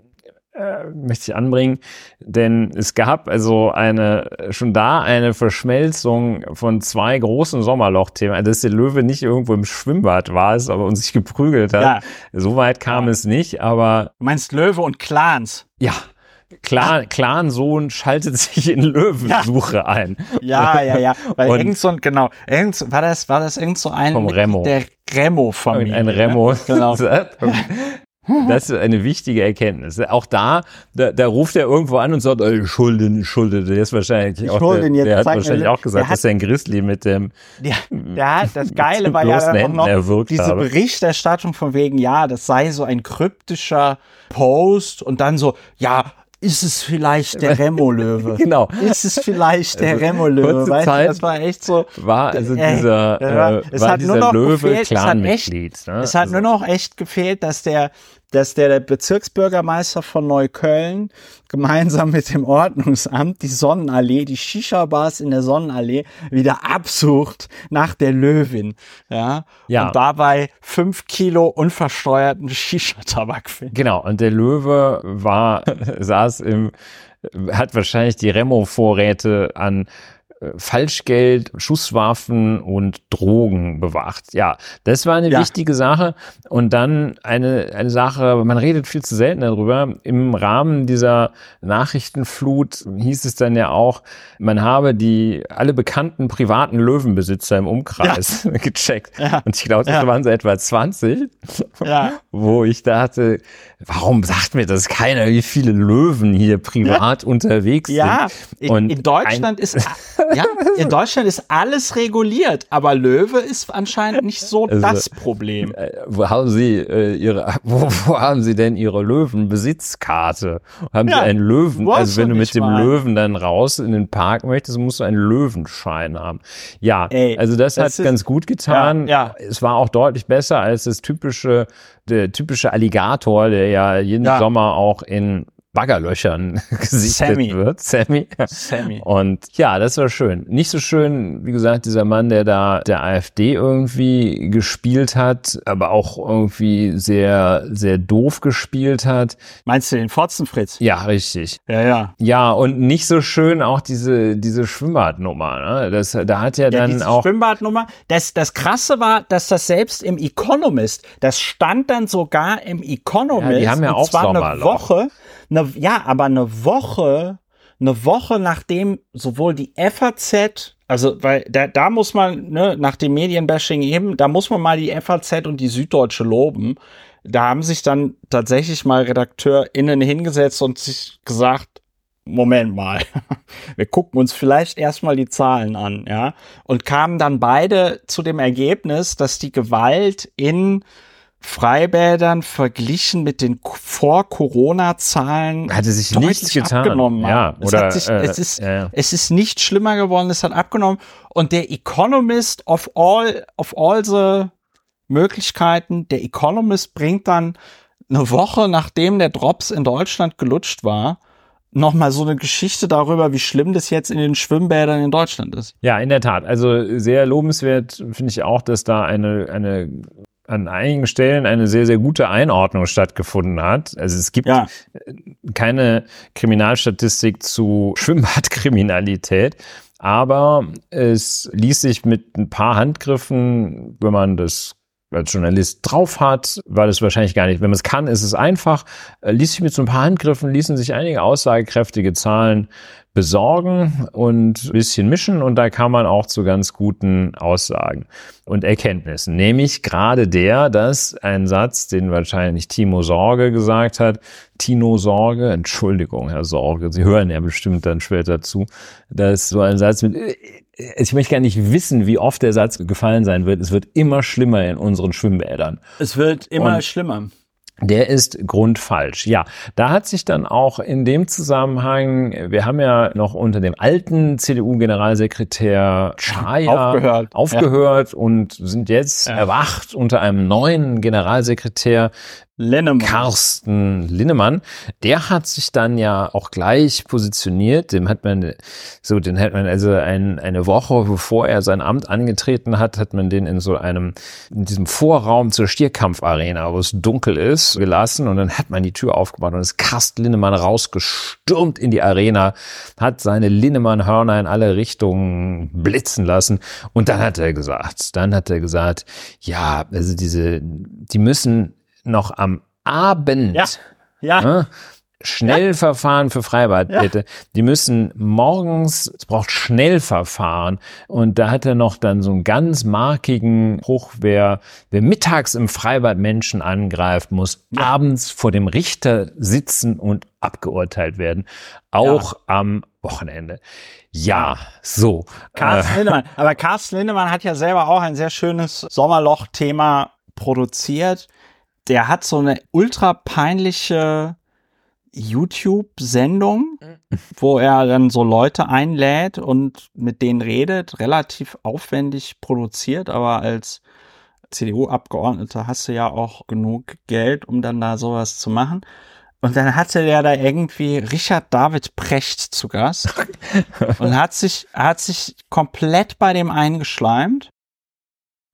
äh, möchte ich anbringen, denn es gab also eine schon da eine Verschmelzung von zwei großen Sommerloch-Themen, also dass der Löwe nicht irgendwo im Schwimmbad war, es aber und sich geprügelt hat. Ja. So weit kam ja. es nicht, aber du meinst Löwe und Clans? Ja. Clan, Clan-Sohn schaltet sich in Löwensuche ja. ein. Ja, ja, ja. Weil und irgend so ein, genau, irgend, war das, war das irgend so ein vom Remo. der Remo-Familie. Ein Remo. Genau. Das ist eine wichtige Erkenntnis. Auch da, da, da ruft er irgendwo an und sagt, ich schulde, ich schulde. Der ist wahrscheinlich ich auch, der, der hat wahrscheinlich auch gesagt, hat, dass er ein Grizzly mit dem. Ja, hat, das Geile war ja auch noch diese habe. Berichterstattung von wegen, ja, das sei so ein kryptischer Post und dann so, ja, ist es vielleicht der Remo-Löwe? genau. Ist es vielleicht der also, Remo-Löwe? Weißt du, das war echt so. War also äh, dieser, äh, war, es war hat dieser nur noch Löwe Clan-Mitglied. Es, hat, ne? es hat also. nur noch echt gefehlt, dass der, dass der, der Bezirksbürgermeister von Neukölln gemeinsam mit dem Ordnungsamt die Sonnenallee, die Shisha-Bars in der Sonnenallee wieder absucht nach der Löwin. Ja. ja. Und dabei fünf Kilo unversteuerten Shisha-Tabak findet. Genau. Und der Löwe war, saß im, hat wahrscheinlich die Remo-Vorräte an Falschgeld, Schusswaffen und Drogen bewacht. Ja, das war eine ja. wichtige Sache. Und dann eine, eine Sache, man redet viel zu selten darüber. Im Rahmen dieser Nachrichtenflut hieß es dann ja auch, man habe die alle bekannten privaten Löwenbesitzer im Umkreis ja. gecheckt. Ja. Und ich glaube, das waren so etwa 20, wo ich dachte, warum sagt mir das keiner, wie viele Löwen hier privat unterwegs sind? Ja, in, in Deutschland ist ja, in Deutschland ist alles reguliert, aber Löwe ist anscheinend nicht so also, das Problem. Äh, wo haben Sie äh, Ihre, wo, wo haben Sie denn Ihre Löwenbesitzkarte? Haben ja, Sie einen Löwen? Also wenn du mit dem mal. Löwen dann raus in den Park möchtest, musst du einen Löwenschein haben. Ja, Ey, also das, das hat ganz gut getan. Ja, ja. Es war auch deutlich besser als das typische, der typische Alligator, der ja jeden ja. Sommer auch in Baggerlöchern gesichtet Sammy. wird. Sammy. Sammy. Und ja, das war schön. Nicht so schön, wie gesagt, dieser Mann, der da der AfD irgendwie gespielt hat, aber auch irgendwie sehr, sehr doof gespielt hat. Meinst du den Fotzenfritz? Ja, richtig. Ja, ja. Ja, und nicht so schön auch diese, diese Schwimmbadnummer. Ne? Das, da hat ja, ja dann auch. Schwimmbadnummer. Das, das Krasse war, dass das selbst im Economist, das stand dann sogar im Economist. Ja, die haben ja auch zwar eine Woche eine, ja, aber eine Woche, eine Woche nachdem sowohl die FAZ, also weil da, da muss man, ne, nach dem Medienbashing eben, da muss man mal die FAZ und die Süddeutsche loben. Da haben sich dann tatsächlich mal RedakteurInnen hingesetzt und sich gesagt, Moment mal, wir gucken uns vielleicht erstmal die Zahlen an, ja, und kamen dann beide zu dem Ergebnis, dass die Gewalt in Freibädern verglichen mit den Vor-Corona-Zahlen hatte sich nichts getan. Abgenommen ja, oder, es, sich, äh, es, ist, ja. es ist nicht schlimmer geworden, es hat abgenommen. Und der Economist of all, of all the Möglichkeiten, der Economist bringt dann eine Woche nachdem der Drops in Deutschland gelutscht war, nochmal so eine Geschichte darüber, wie schlimm das jetzt in den Schwimmbädern in Deutschland ist. Ja, in der Tat. Also sehr lobenswert finde ich auch, dass da eine, eine an einigen Stellen eine sehr, sehr gute Einordnung stattgefunden hat. Also es gibt ja. keine Kriminalstatistik zu Schwimmbadkriminalität, aber es ließ sich mit ein paar Handgriffen, wenn man das als Journalist drauf hat, weil es wahrscheinlich gar nicht, wenn man es kann, ist es einfach, äh, ließ sich mit so ein paar Handgriffen, ließen sich einige aussagekräftige Zahlen besorgen und ein bisschen mischen und da kann man auch zu ganz guten Aussagen und Erkenntnissen. Nämlich gerade der, dass ein Satz, den wahrscheinlich Timo Sorge gesagt hat, Tino Sorge, Entschuldigung, Herr Sorge, Sie hören ja bestimmt dann später zu, dass so ein Satz mit ich möchte gar nicht wissen, wie oft der Satz gefallen sein wird. Es wird immer schlimmer in unseren Schwimmbädern. Es wird immer und schlimmer der ist grundfalsch. Ja, da hat sich dann auch in dem Zusammenhang, wir haben ja noch unter dem alten CDU-Generalsekretär Chaya aufgehört, aufgehört ja. und sind jetzt ja. erwacht unter einem neuen Generalsekretär Linnemann. Carsten Linnemann, der hat sich dann ja auch gleich positioniert. Dem hat man so, den hat man also ein, eine Woche bevor er sein Amt angetreten hat, hat man den in so einem, in diesem Vorraum zur Stierkampfarena, wo es dunkel ist, gelassen und dann hat man die Tür aufgemacht und ist Carsten Linnemann rausgestürmt in die Arena, hat seine Linnemann-Hörner in alle Richtungen blitzen lassen und dann hat er gesagt, dann hat er gesagt, ja, also diese, die müssen noch am Abend. Ja. Ja. Ne? Schnellverfahren für Freibadbitte. Ja. Die müssen morgens, es braucht Schnellverfahren. Und da hat er noch dann so einen ganz markigen Spruch, wer, wer mittags im Freibad Menschen angreift, muss ja. abends vor dem Richter sitzen und abgeurteilt werden. Auch ja. am Wochenende. Ja, so. Carsten äh. Lindemann. Aber Carsten Lindemann hat ja selber auch ein sehr schönes Sommerloch-Thema produziert der hat so eine ultra peinliche YouTube-Sendung, wo er dann so Leute einlädt und mit denen redet, relativ aufwendig produziert, aber als CDU-Abgeordneter hast du ja auch genug Geld, um dann da sowas zu machen. Und dann hatte der da irgendwie Richard David Precht zu Gast und hat sich, hat sich komplett bei dem eingeschleimt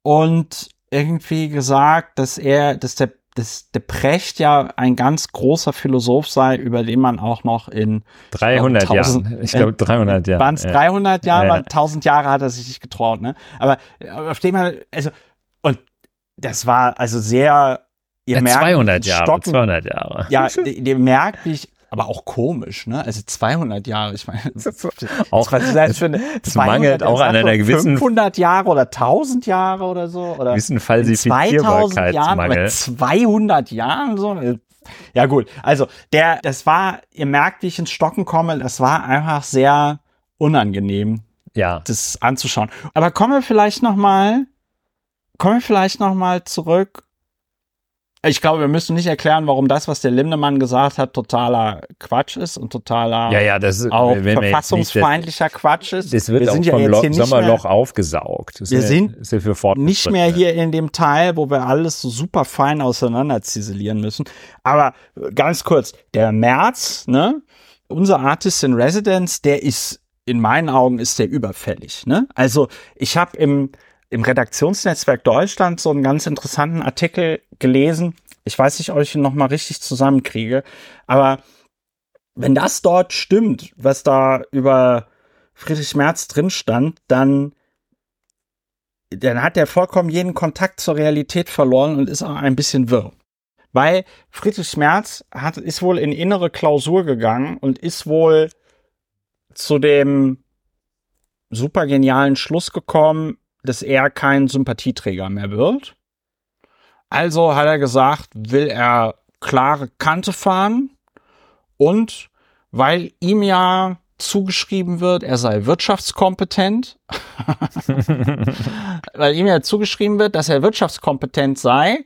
und irgendwie gesagt, dass er, dass der dass de Precht ja ein ganz großer Philosoph sei, über den man auch noch in 300 Jahren, ich glaube 300 Jahre. Waren es 300 Jahre, ja, ja. 1000 Jahre hat er sich nicht getraut, ne? Aber auf dem man, also, und das war also sehr, ihr ja, merkt, 200 Jahre, stocken, 200 Jahre. Ja, ihr merkt, wie ich aber auch komisch, ne? Also 200 Jahre, ich meine, auch was ist das für eine, es mangelt auch an einer gewissen 500 Jahre oder 1000 Jahre oder so oder gewissen Falsifizierbarkeitsmangel. 200 Jahren so. Ja gut, also der, das war, ihr merkt, wie ich ins Stocken komme, das war einfach sehr unangenehm, ja, das anzuschauen. Aber kommen wir vielleicht noch mal, kommen wir vielleicht noch mal zurück ich glaube, wir müssen nicht erklären, warum das, was der Lindemann gesagt hat, totaler Quatsch ist und totaler ja, ja, das, auch verfassungsfeindlicher nicht, das, Quatsch ist. Das wird wir sind auch ja vom Sommerloch mehr, aufgesaugt. Das wir sind nicht mehr hier in dem Teil, wo wir alles so super fein auseinander ziselieren müssen. Aber ganz kurz, der März, ne, unser Artist in Residence, der ist in meinen Augen ist der überfällig. Ne? Also ich habe im im Redaktionsnetzwerk Deutschland so einen ganz interessanten Artikel gelesen. Ich weiß nicht, ob ich ihn nochmal richtig zusammenkriege, aber wenn das dort stimmt, was da über Friedrich Merz drin stand, dann, dann hat er vollkommen jeden Kontakt zur Realität verloren und ist auch ein bisschen wirr. Weil Friedrich Merz hat, ist wohl in innere Klausur gegangen und ist wohl zu dem super genialen Schluss gekommen, dass er kein Sympathieträger mehr wird. Also hat er gesagt, will er klare Kante fahren und weil ihm ja zugeschrieben wird, er sei wirtschaftskompetent, weil ihm ja zugeschrieben wird, dass er wirtschaftskompetent sei,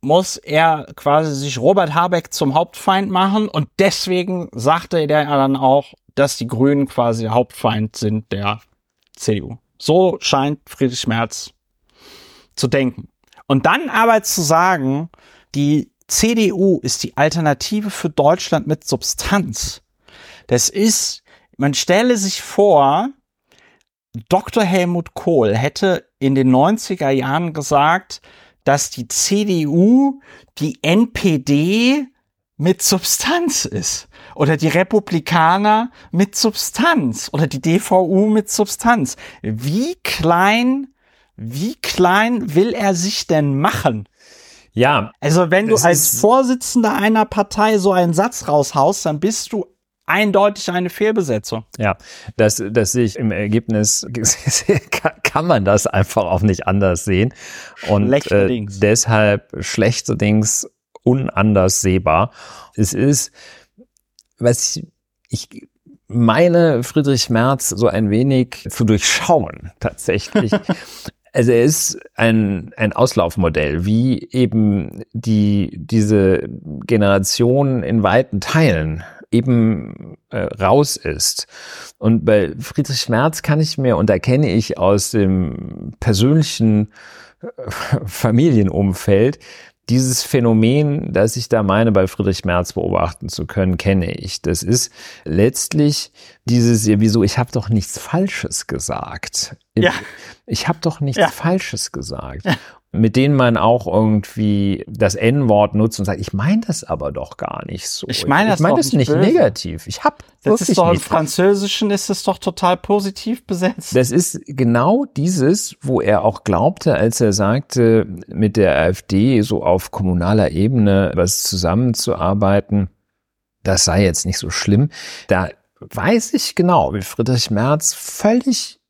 muss er quasi sich Robert Habeck zum Hauptfeind machen und deswegen sagte er dann auch, dass die Grünen quasi der Hauptfeind sind der CDU. So scheint Friedrich Merz zu denken. Und dann aber zu sagen, die CDU ist die Alternative für Deutschland mit Substanz. Das ist, man stelle sich vor, Dr. Helmut Kohl hätte in den 90er Jahren gesagt, dass die CDU die NPD mit Substanz ist oder die Republikaner mit Substanz oder die DVU mit Substanz. Wie klein, wie klein will er sich denn machen? Ja. Also wenn du als Vorsitzender einer Partei so einen Satz raushaust, dann bist du eindeutig eine Fehlbesetzung. Ja, das, das sehe ich im Ergebnis, kann man das einfach auch nicht anders sehen. Und äh, deshalb schlechterdings unanders sehbar. Es ist, was ich meine, Friedrich Merz so ein wenig zu durchschauen, tatsächlich. also er ist ein, ein Auslaufmodell, wie eben die, diese Generation in weiten Teilen eben äh, raus ist. Und bei Friedrich Merz kann ich mir, und da kenne ich aus dem persönlichen äh, Familienumfeld, dieses Phänomen, das ich da meine, bei Friedrich Merz beobachten zu können, kenne ich. Das ist letztlich dieses, wieso, ich habe doch nichts Falsches gesagt. Ja. Ich habe doch nichts ja. Falsches gesagt. Ja mit denen man auch irgendwie das N-Wort nutzt und sagt, ich meine das aber doch gar nicht so. Ich meine das, ich mein das nicht böse. negativ. Ich hab das ist doch im Französischen ist es doch total positiv besetzt. Das ist genau dieses, wo er auch glaubte, als er sagte, mit der AfD so auf kommunaler Ebene was zusammenzuarbeiten. Das sei jetzt nicht so schlimm. Da weiß ich genau, wie Friedrich Merz völlig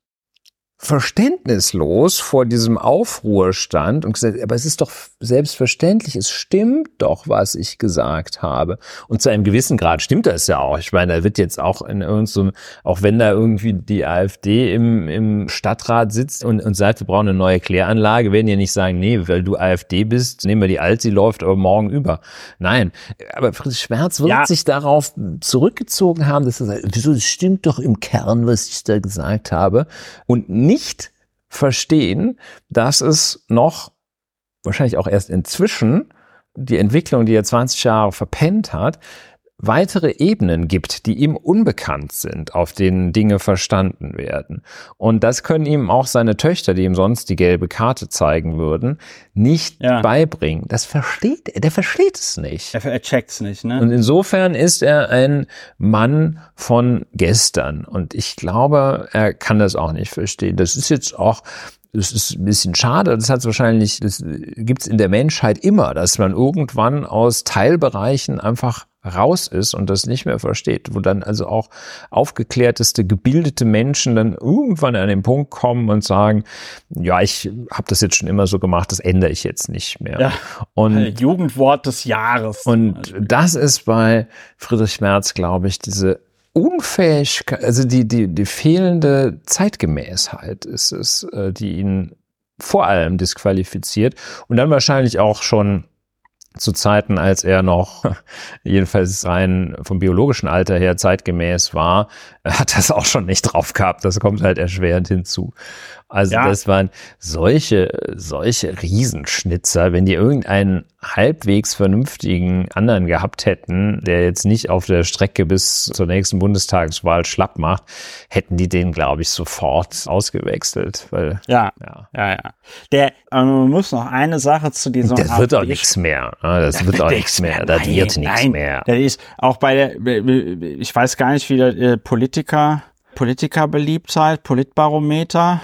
verständnislos vor diesem Aufruhr stand und gesagt, aber es ist doch selbstverständlich, es stimmt doch, was ich gesagt habe. Und zu einem gewissen Grad stimmt das ja auch. Ich meine, da wird jetzt auch in irgendeinem, auch wenn da irgendwie die AfD im, im Stadtrat sitzt und, und sagt, wir brauchen eine neue Kläranlage, werden ja nicht sagen, nee, weil du AfD bist, nehmen wir die alte, die läuft aber morgen über. Nein, aber Friedrich Schmerz wird ja. sich darauf zurückgezogen haben, dass er sagt, wieso, das stimmt doch im Kern, was ich da gesagt habe. Und nicht verstehen, dass es noch, wahrscheinlich auch erst inzwischen, die Entwicklung, die er 20 Jahre verpennt hat, weitere Ebenen gibt, die ihm unbekannt sind, auf denen Dinge verstanden werden. Und das können ihm auch seine Töchter, die ihm sonst die gelbe Karte zeigen würden, nicht ja. beibringen. Das versteht er, der versteht es nicht. Er, er checkt's nicht, ne? Und insofern ist er ein Mann von gestern. Und ich glaube, er kann das auch nicht verstehen. Das ist jetzt auch das ist ein bisschen schade. Das hat wahrscheinlich, das gibt's in der Menschheit immer, dass man irgendwann aus Teilbereichen einfach raus ist und das nicht mehr versteht, wo dann also auch aufgeklärteste, gebildete Menschen dann irgendwann an den Punkt kommen und sagen, ja, ich habe das jetzt schon immer so gemacht, das ändere ich jetzt nicht mehr. Ja, und Jugendwort des Jahres. Und das ist bei Friedrich Merz, glaube ich, diese Unfähigkeit, also die, die, die fehlende Zeitgemäßheit ist es, äh, die ihn vor allem disqualifiziert und dann wahrscheinlich auch schon zu Zeiten, als er noch jedenfalls rein vom biologischen Alter her zeitgemäß war, hat das auch schon nicht drauf gehabt. Das kommt halt erschwerend hinzu. Also ja. das waren solche, solche Riesenschnitzer, wenn die irgendeinen halbwegs vernünftigen anderen gehabt hätten, der jetzt nicht auf der Strecke bis zur nächsten Bundestagswahl schlapp macht, hätten die den, glaube ich, sofort ausgewechselt. Weil, ja, ja, ja, ja. Der, man muss noch eine Sache zu diesem. Das wird auch nichts mehr. Ne? Das wird auch nichts mehr. Das wird nichts mehr. Das ist auch bei der, ich weiß gar nicht, wie der äh, Politiker, Politikerbeliebtheit, Politbarometer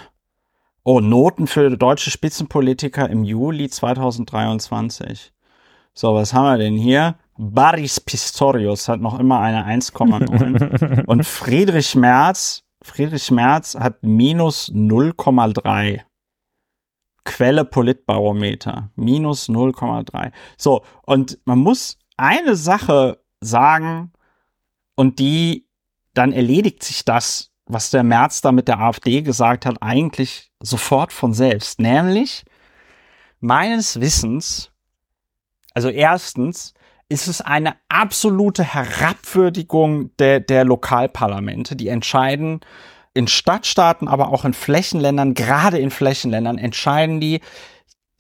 Oh, Noten für deutsche Spitzenpolitiker im Juli 2023. So, was haben wir denn hier? Baris Pistorius hat noch immer eine 1,9 und Friedrich Merz, Friedrich Merz hat minus 0,3. Quelle Politbarometer, minus 0,3. So, und man muss eine Sache sagen und die, dann erledigt sich das, was der Merz da mit der AfD gesagt hat, eigentlich sofort von selbst. Nämlich, meines Wissens, also erstens, ist es eine absolute Herabwürdigung der, der Lokalparlamente, die entscheiden in Stadtstaaten, aber auch in Flächenländern, gerade in Flächenländern, entscheiden die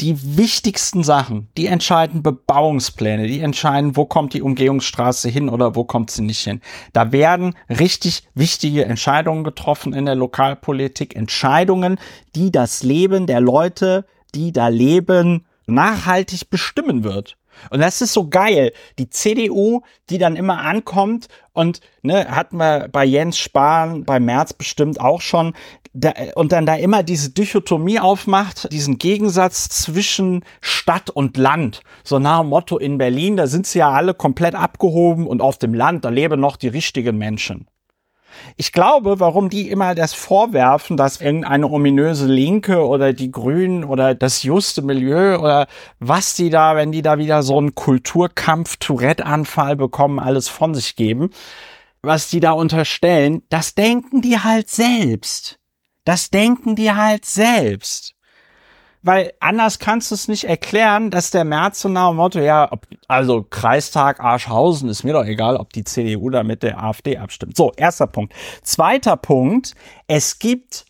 die wichtigsten Sachen, die entscheiden Bebauungspläne, die entscheiden, wo kommt die Umgehungsstraße hin oder wo kommt sie nicht hin. Da werden richtig wichtige Entscheidungen getroffen in der Lokalpolitik, Entscheidungen, die das Leben der Leute, die da leben, nachhaltig bestimmen wird. Und das ist so geil. Die CDU, die dann immer ankommt und ne, hatten wir bei Jens Spahn, bei Merz bestimmt auch schon, da, und dann da immer diese Dichotomie aufmacht, diesen Gegensatz zwischen Stadt und Land. So nach dem Motto in Berlin, da sind sie ja alle komplett abgehoben und auf dem Land, da leben noch die richtigen Menschen. Ich glaube, warum die immer das vorwerfen, dass irgendeine ominöse Linke oder die Grünen oder das juste Milieu oder was die da, wenn die da wieder so einen Kulturkampf-Tourette-Anfall bekommen, alles von sich geben, was die da unterstellen, das denken die halt selbst. Das denken die halt selbst weil anders kannst du es nicht erklären, dass der März so nach dem Motto, ja, ob, also Kreistag Arschhausen ist mir doch egal, ob die CDU da mit der AfD abstimmt. So, erster Punkt. Zweiter Punkt, es gibt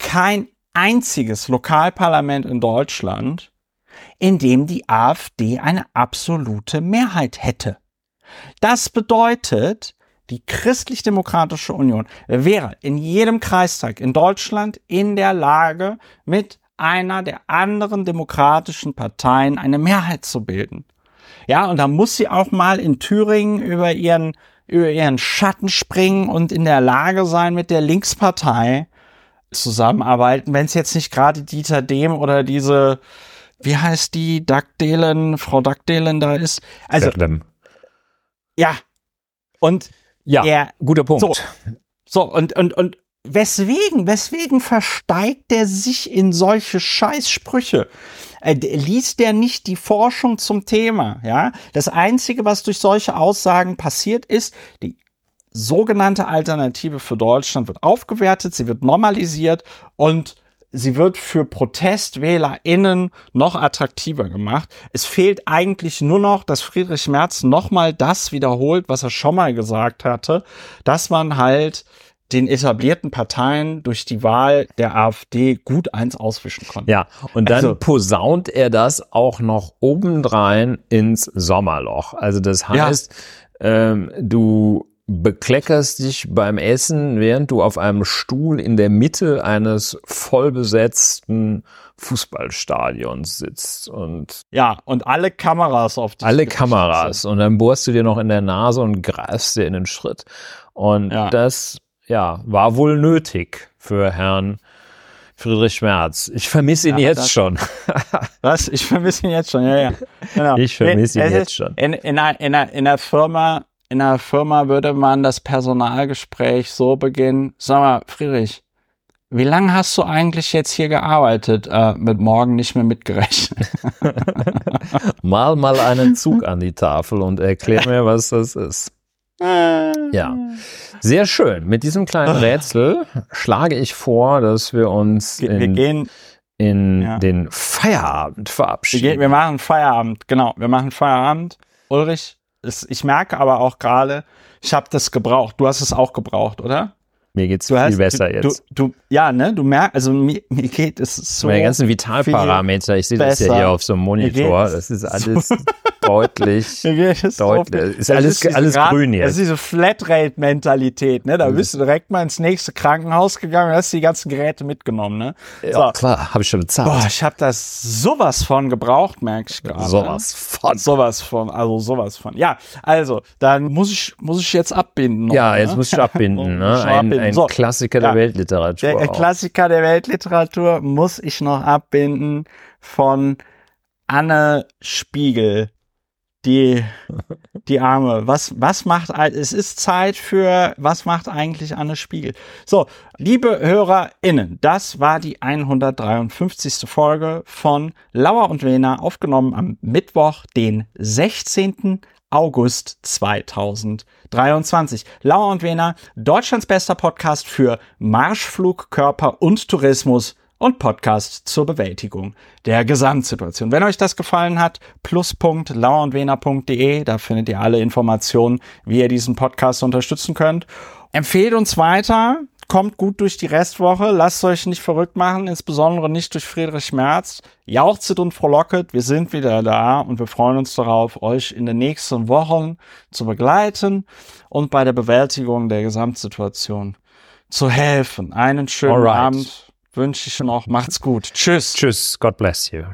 kein einziges Lokalparlament in Deutschland, in dem die AfD eine absolute Mehrheit hätte. Das bedeutet, die Christlich-Demokratische Union wäre in jedem Kreistag in Deutschland in der Lage, mit einer der anderen demokratischen Parteien eine Mehrheit zu bilden. Ja, und da muss sie auch mal in Thüringen über ihren, über ihren Schatten springen und in der Lage sein, mit der Linkspartei zusammenarbeiten, wenn es jetzt nicht gerade Dieter Dehm oder diese, wie heißt die, Dagdelen, Frau Dagdelen da ist. Also, Bethlehem. ja. Und ja, der, guter Punkt. So, so und, und, und Weswegen, weswegen versteigt der sich in solche Scheißsprüche? Äh, liest der nicht die Forschung zum Thema? Ja, das einzige, was durch solche Aussagen passiert, ist die sogenannte Alternative für Deutschland wird aufgewertet, sie wird normalisiert und sie wird für ProtestwählerInnen noch attraktiver gemacht. Es fehlt eigentlich nur noch, dass Friedrich Merz nochmal das wiederholt, was er schon mal gesagt hatte, dass man halt den etablierten Parteien durch die Wahl der AfD gut eins auswischen konnte. Ja, und dann also, posaunt er das auch noch obendrein ins Sommerloch. Also das heißt, ähm, du bekleckerst dich beim Essen, während du auf einem Stuhl in der Mitte eines vollbesetzten Fußballstadions sitzt und ja und alle Kameras auf dich alle Kameras sind. und dann bohrst du dir noch in der Nase und greifst dir in den Schritt und ja. das ja war wohl nötig für Herrn Friedrich Schmerz. Ich vermisse ihn ja, jetzt schon. Was? Ich vermisse ihn jetzt schon, ja, ja. Genau. Ich vermisse ihn jetzt schon. In, in, einer, in, einer, in einer Firma in einer Firma würde man das Personalgespräch so beginnen. Sag mal, Friedrich, wie lange hast du eigentlich jetzt hier gearbeitet? Äh, mit morgen nicht mehr mitgerechnet. mal mal einen Zug an die Tafel und erklär mir, was das ist. Ja, sehr schön. Mit diesem kleinen Rätsel schlage ich vor, dass wir uns in, wir gehen, in ja. den Feierabend verabschieden. Wir, gehen, wir machen Feierabend, genau. Wir machen Feierabend. Ulrich, es, ich merke aber auch gerade, ich habe das gebraucht. Du hast es auch gebraucht, oder? Mir geht's du viel hast, besser du, jetzt. Du, du, ja, ne, du merkst, also mir, mir geht es so. Meine ganzen Vitalparameter, ich sehe das ja hier auf so einem Monitor. Das ist alles so deutlich. deutlich. So, ist alles, ist alles grad, grün jetzt. Das ist diese Flatrate-Mentalität, ne? Da bist du direkt mal ins nächste Krankenhaus gegangen und hast die ganzen Geräte mitgenommen, ne? So. Ja, klar, habe ich schon bezahlt. Boah, ich habe das sowas von gebraucht, merke ich gerade. Sowas von. Sowas von, also sowas von. Ja, also, dann muss ich, muss ich jetzt abbinden. Noch, ja, jetzt ne? muss ich abbinden, ne? Ein, ein so, Klassiker ja, der Weltliteratur. Der, der Klassiker der Weltliteratur muss ich noch abbinden von Anne Spiegel. Die, die Arme. Was, was macht, es ist Zeit für, was macht eigentlich Anne Spiegel? So, liebe HörerInnen, das war die 153. Folge von Lauer und Wena, aufgenommen am Mittwoch, den 16. August 2023. Lauer und Wena, Deutschlands bester Podcast für Marschflug, Körper und Tourismus und Podcast zur Bewältigung der Gesamtsituation. Wenn euch das gefallen hat, plus.lauerundwener.de, da findet ihr alle Informationen, wie ihr diesen Podcast unterstützen könnt. Empfehlt uns weiter, kommt gut durch die Restwoche, lasst euch nicht verrückt machen, insbesondere nicht durch Friedrich Merz. Jauchzet und frohlocket, wir sind wieder da und wir freuen uns darauf, euch in den nächsten Wochen zu begleiten und bei der Bewältigung der Gesamtsituation zu helfen. Einen schönen Alright. Abend wünsche ich noch. Macht's gut. Tschüss. Tschüss. God bless you.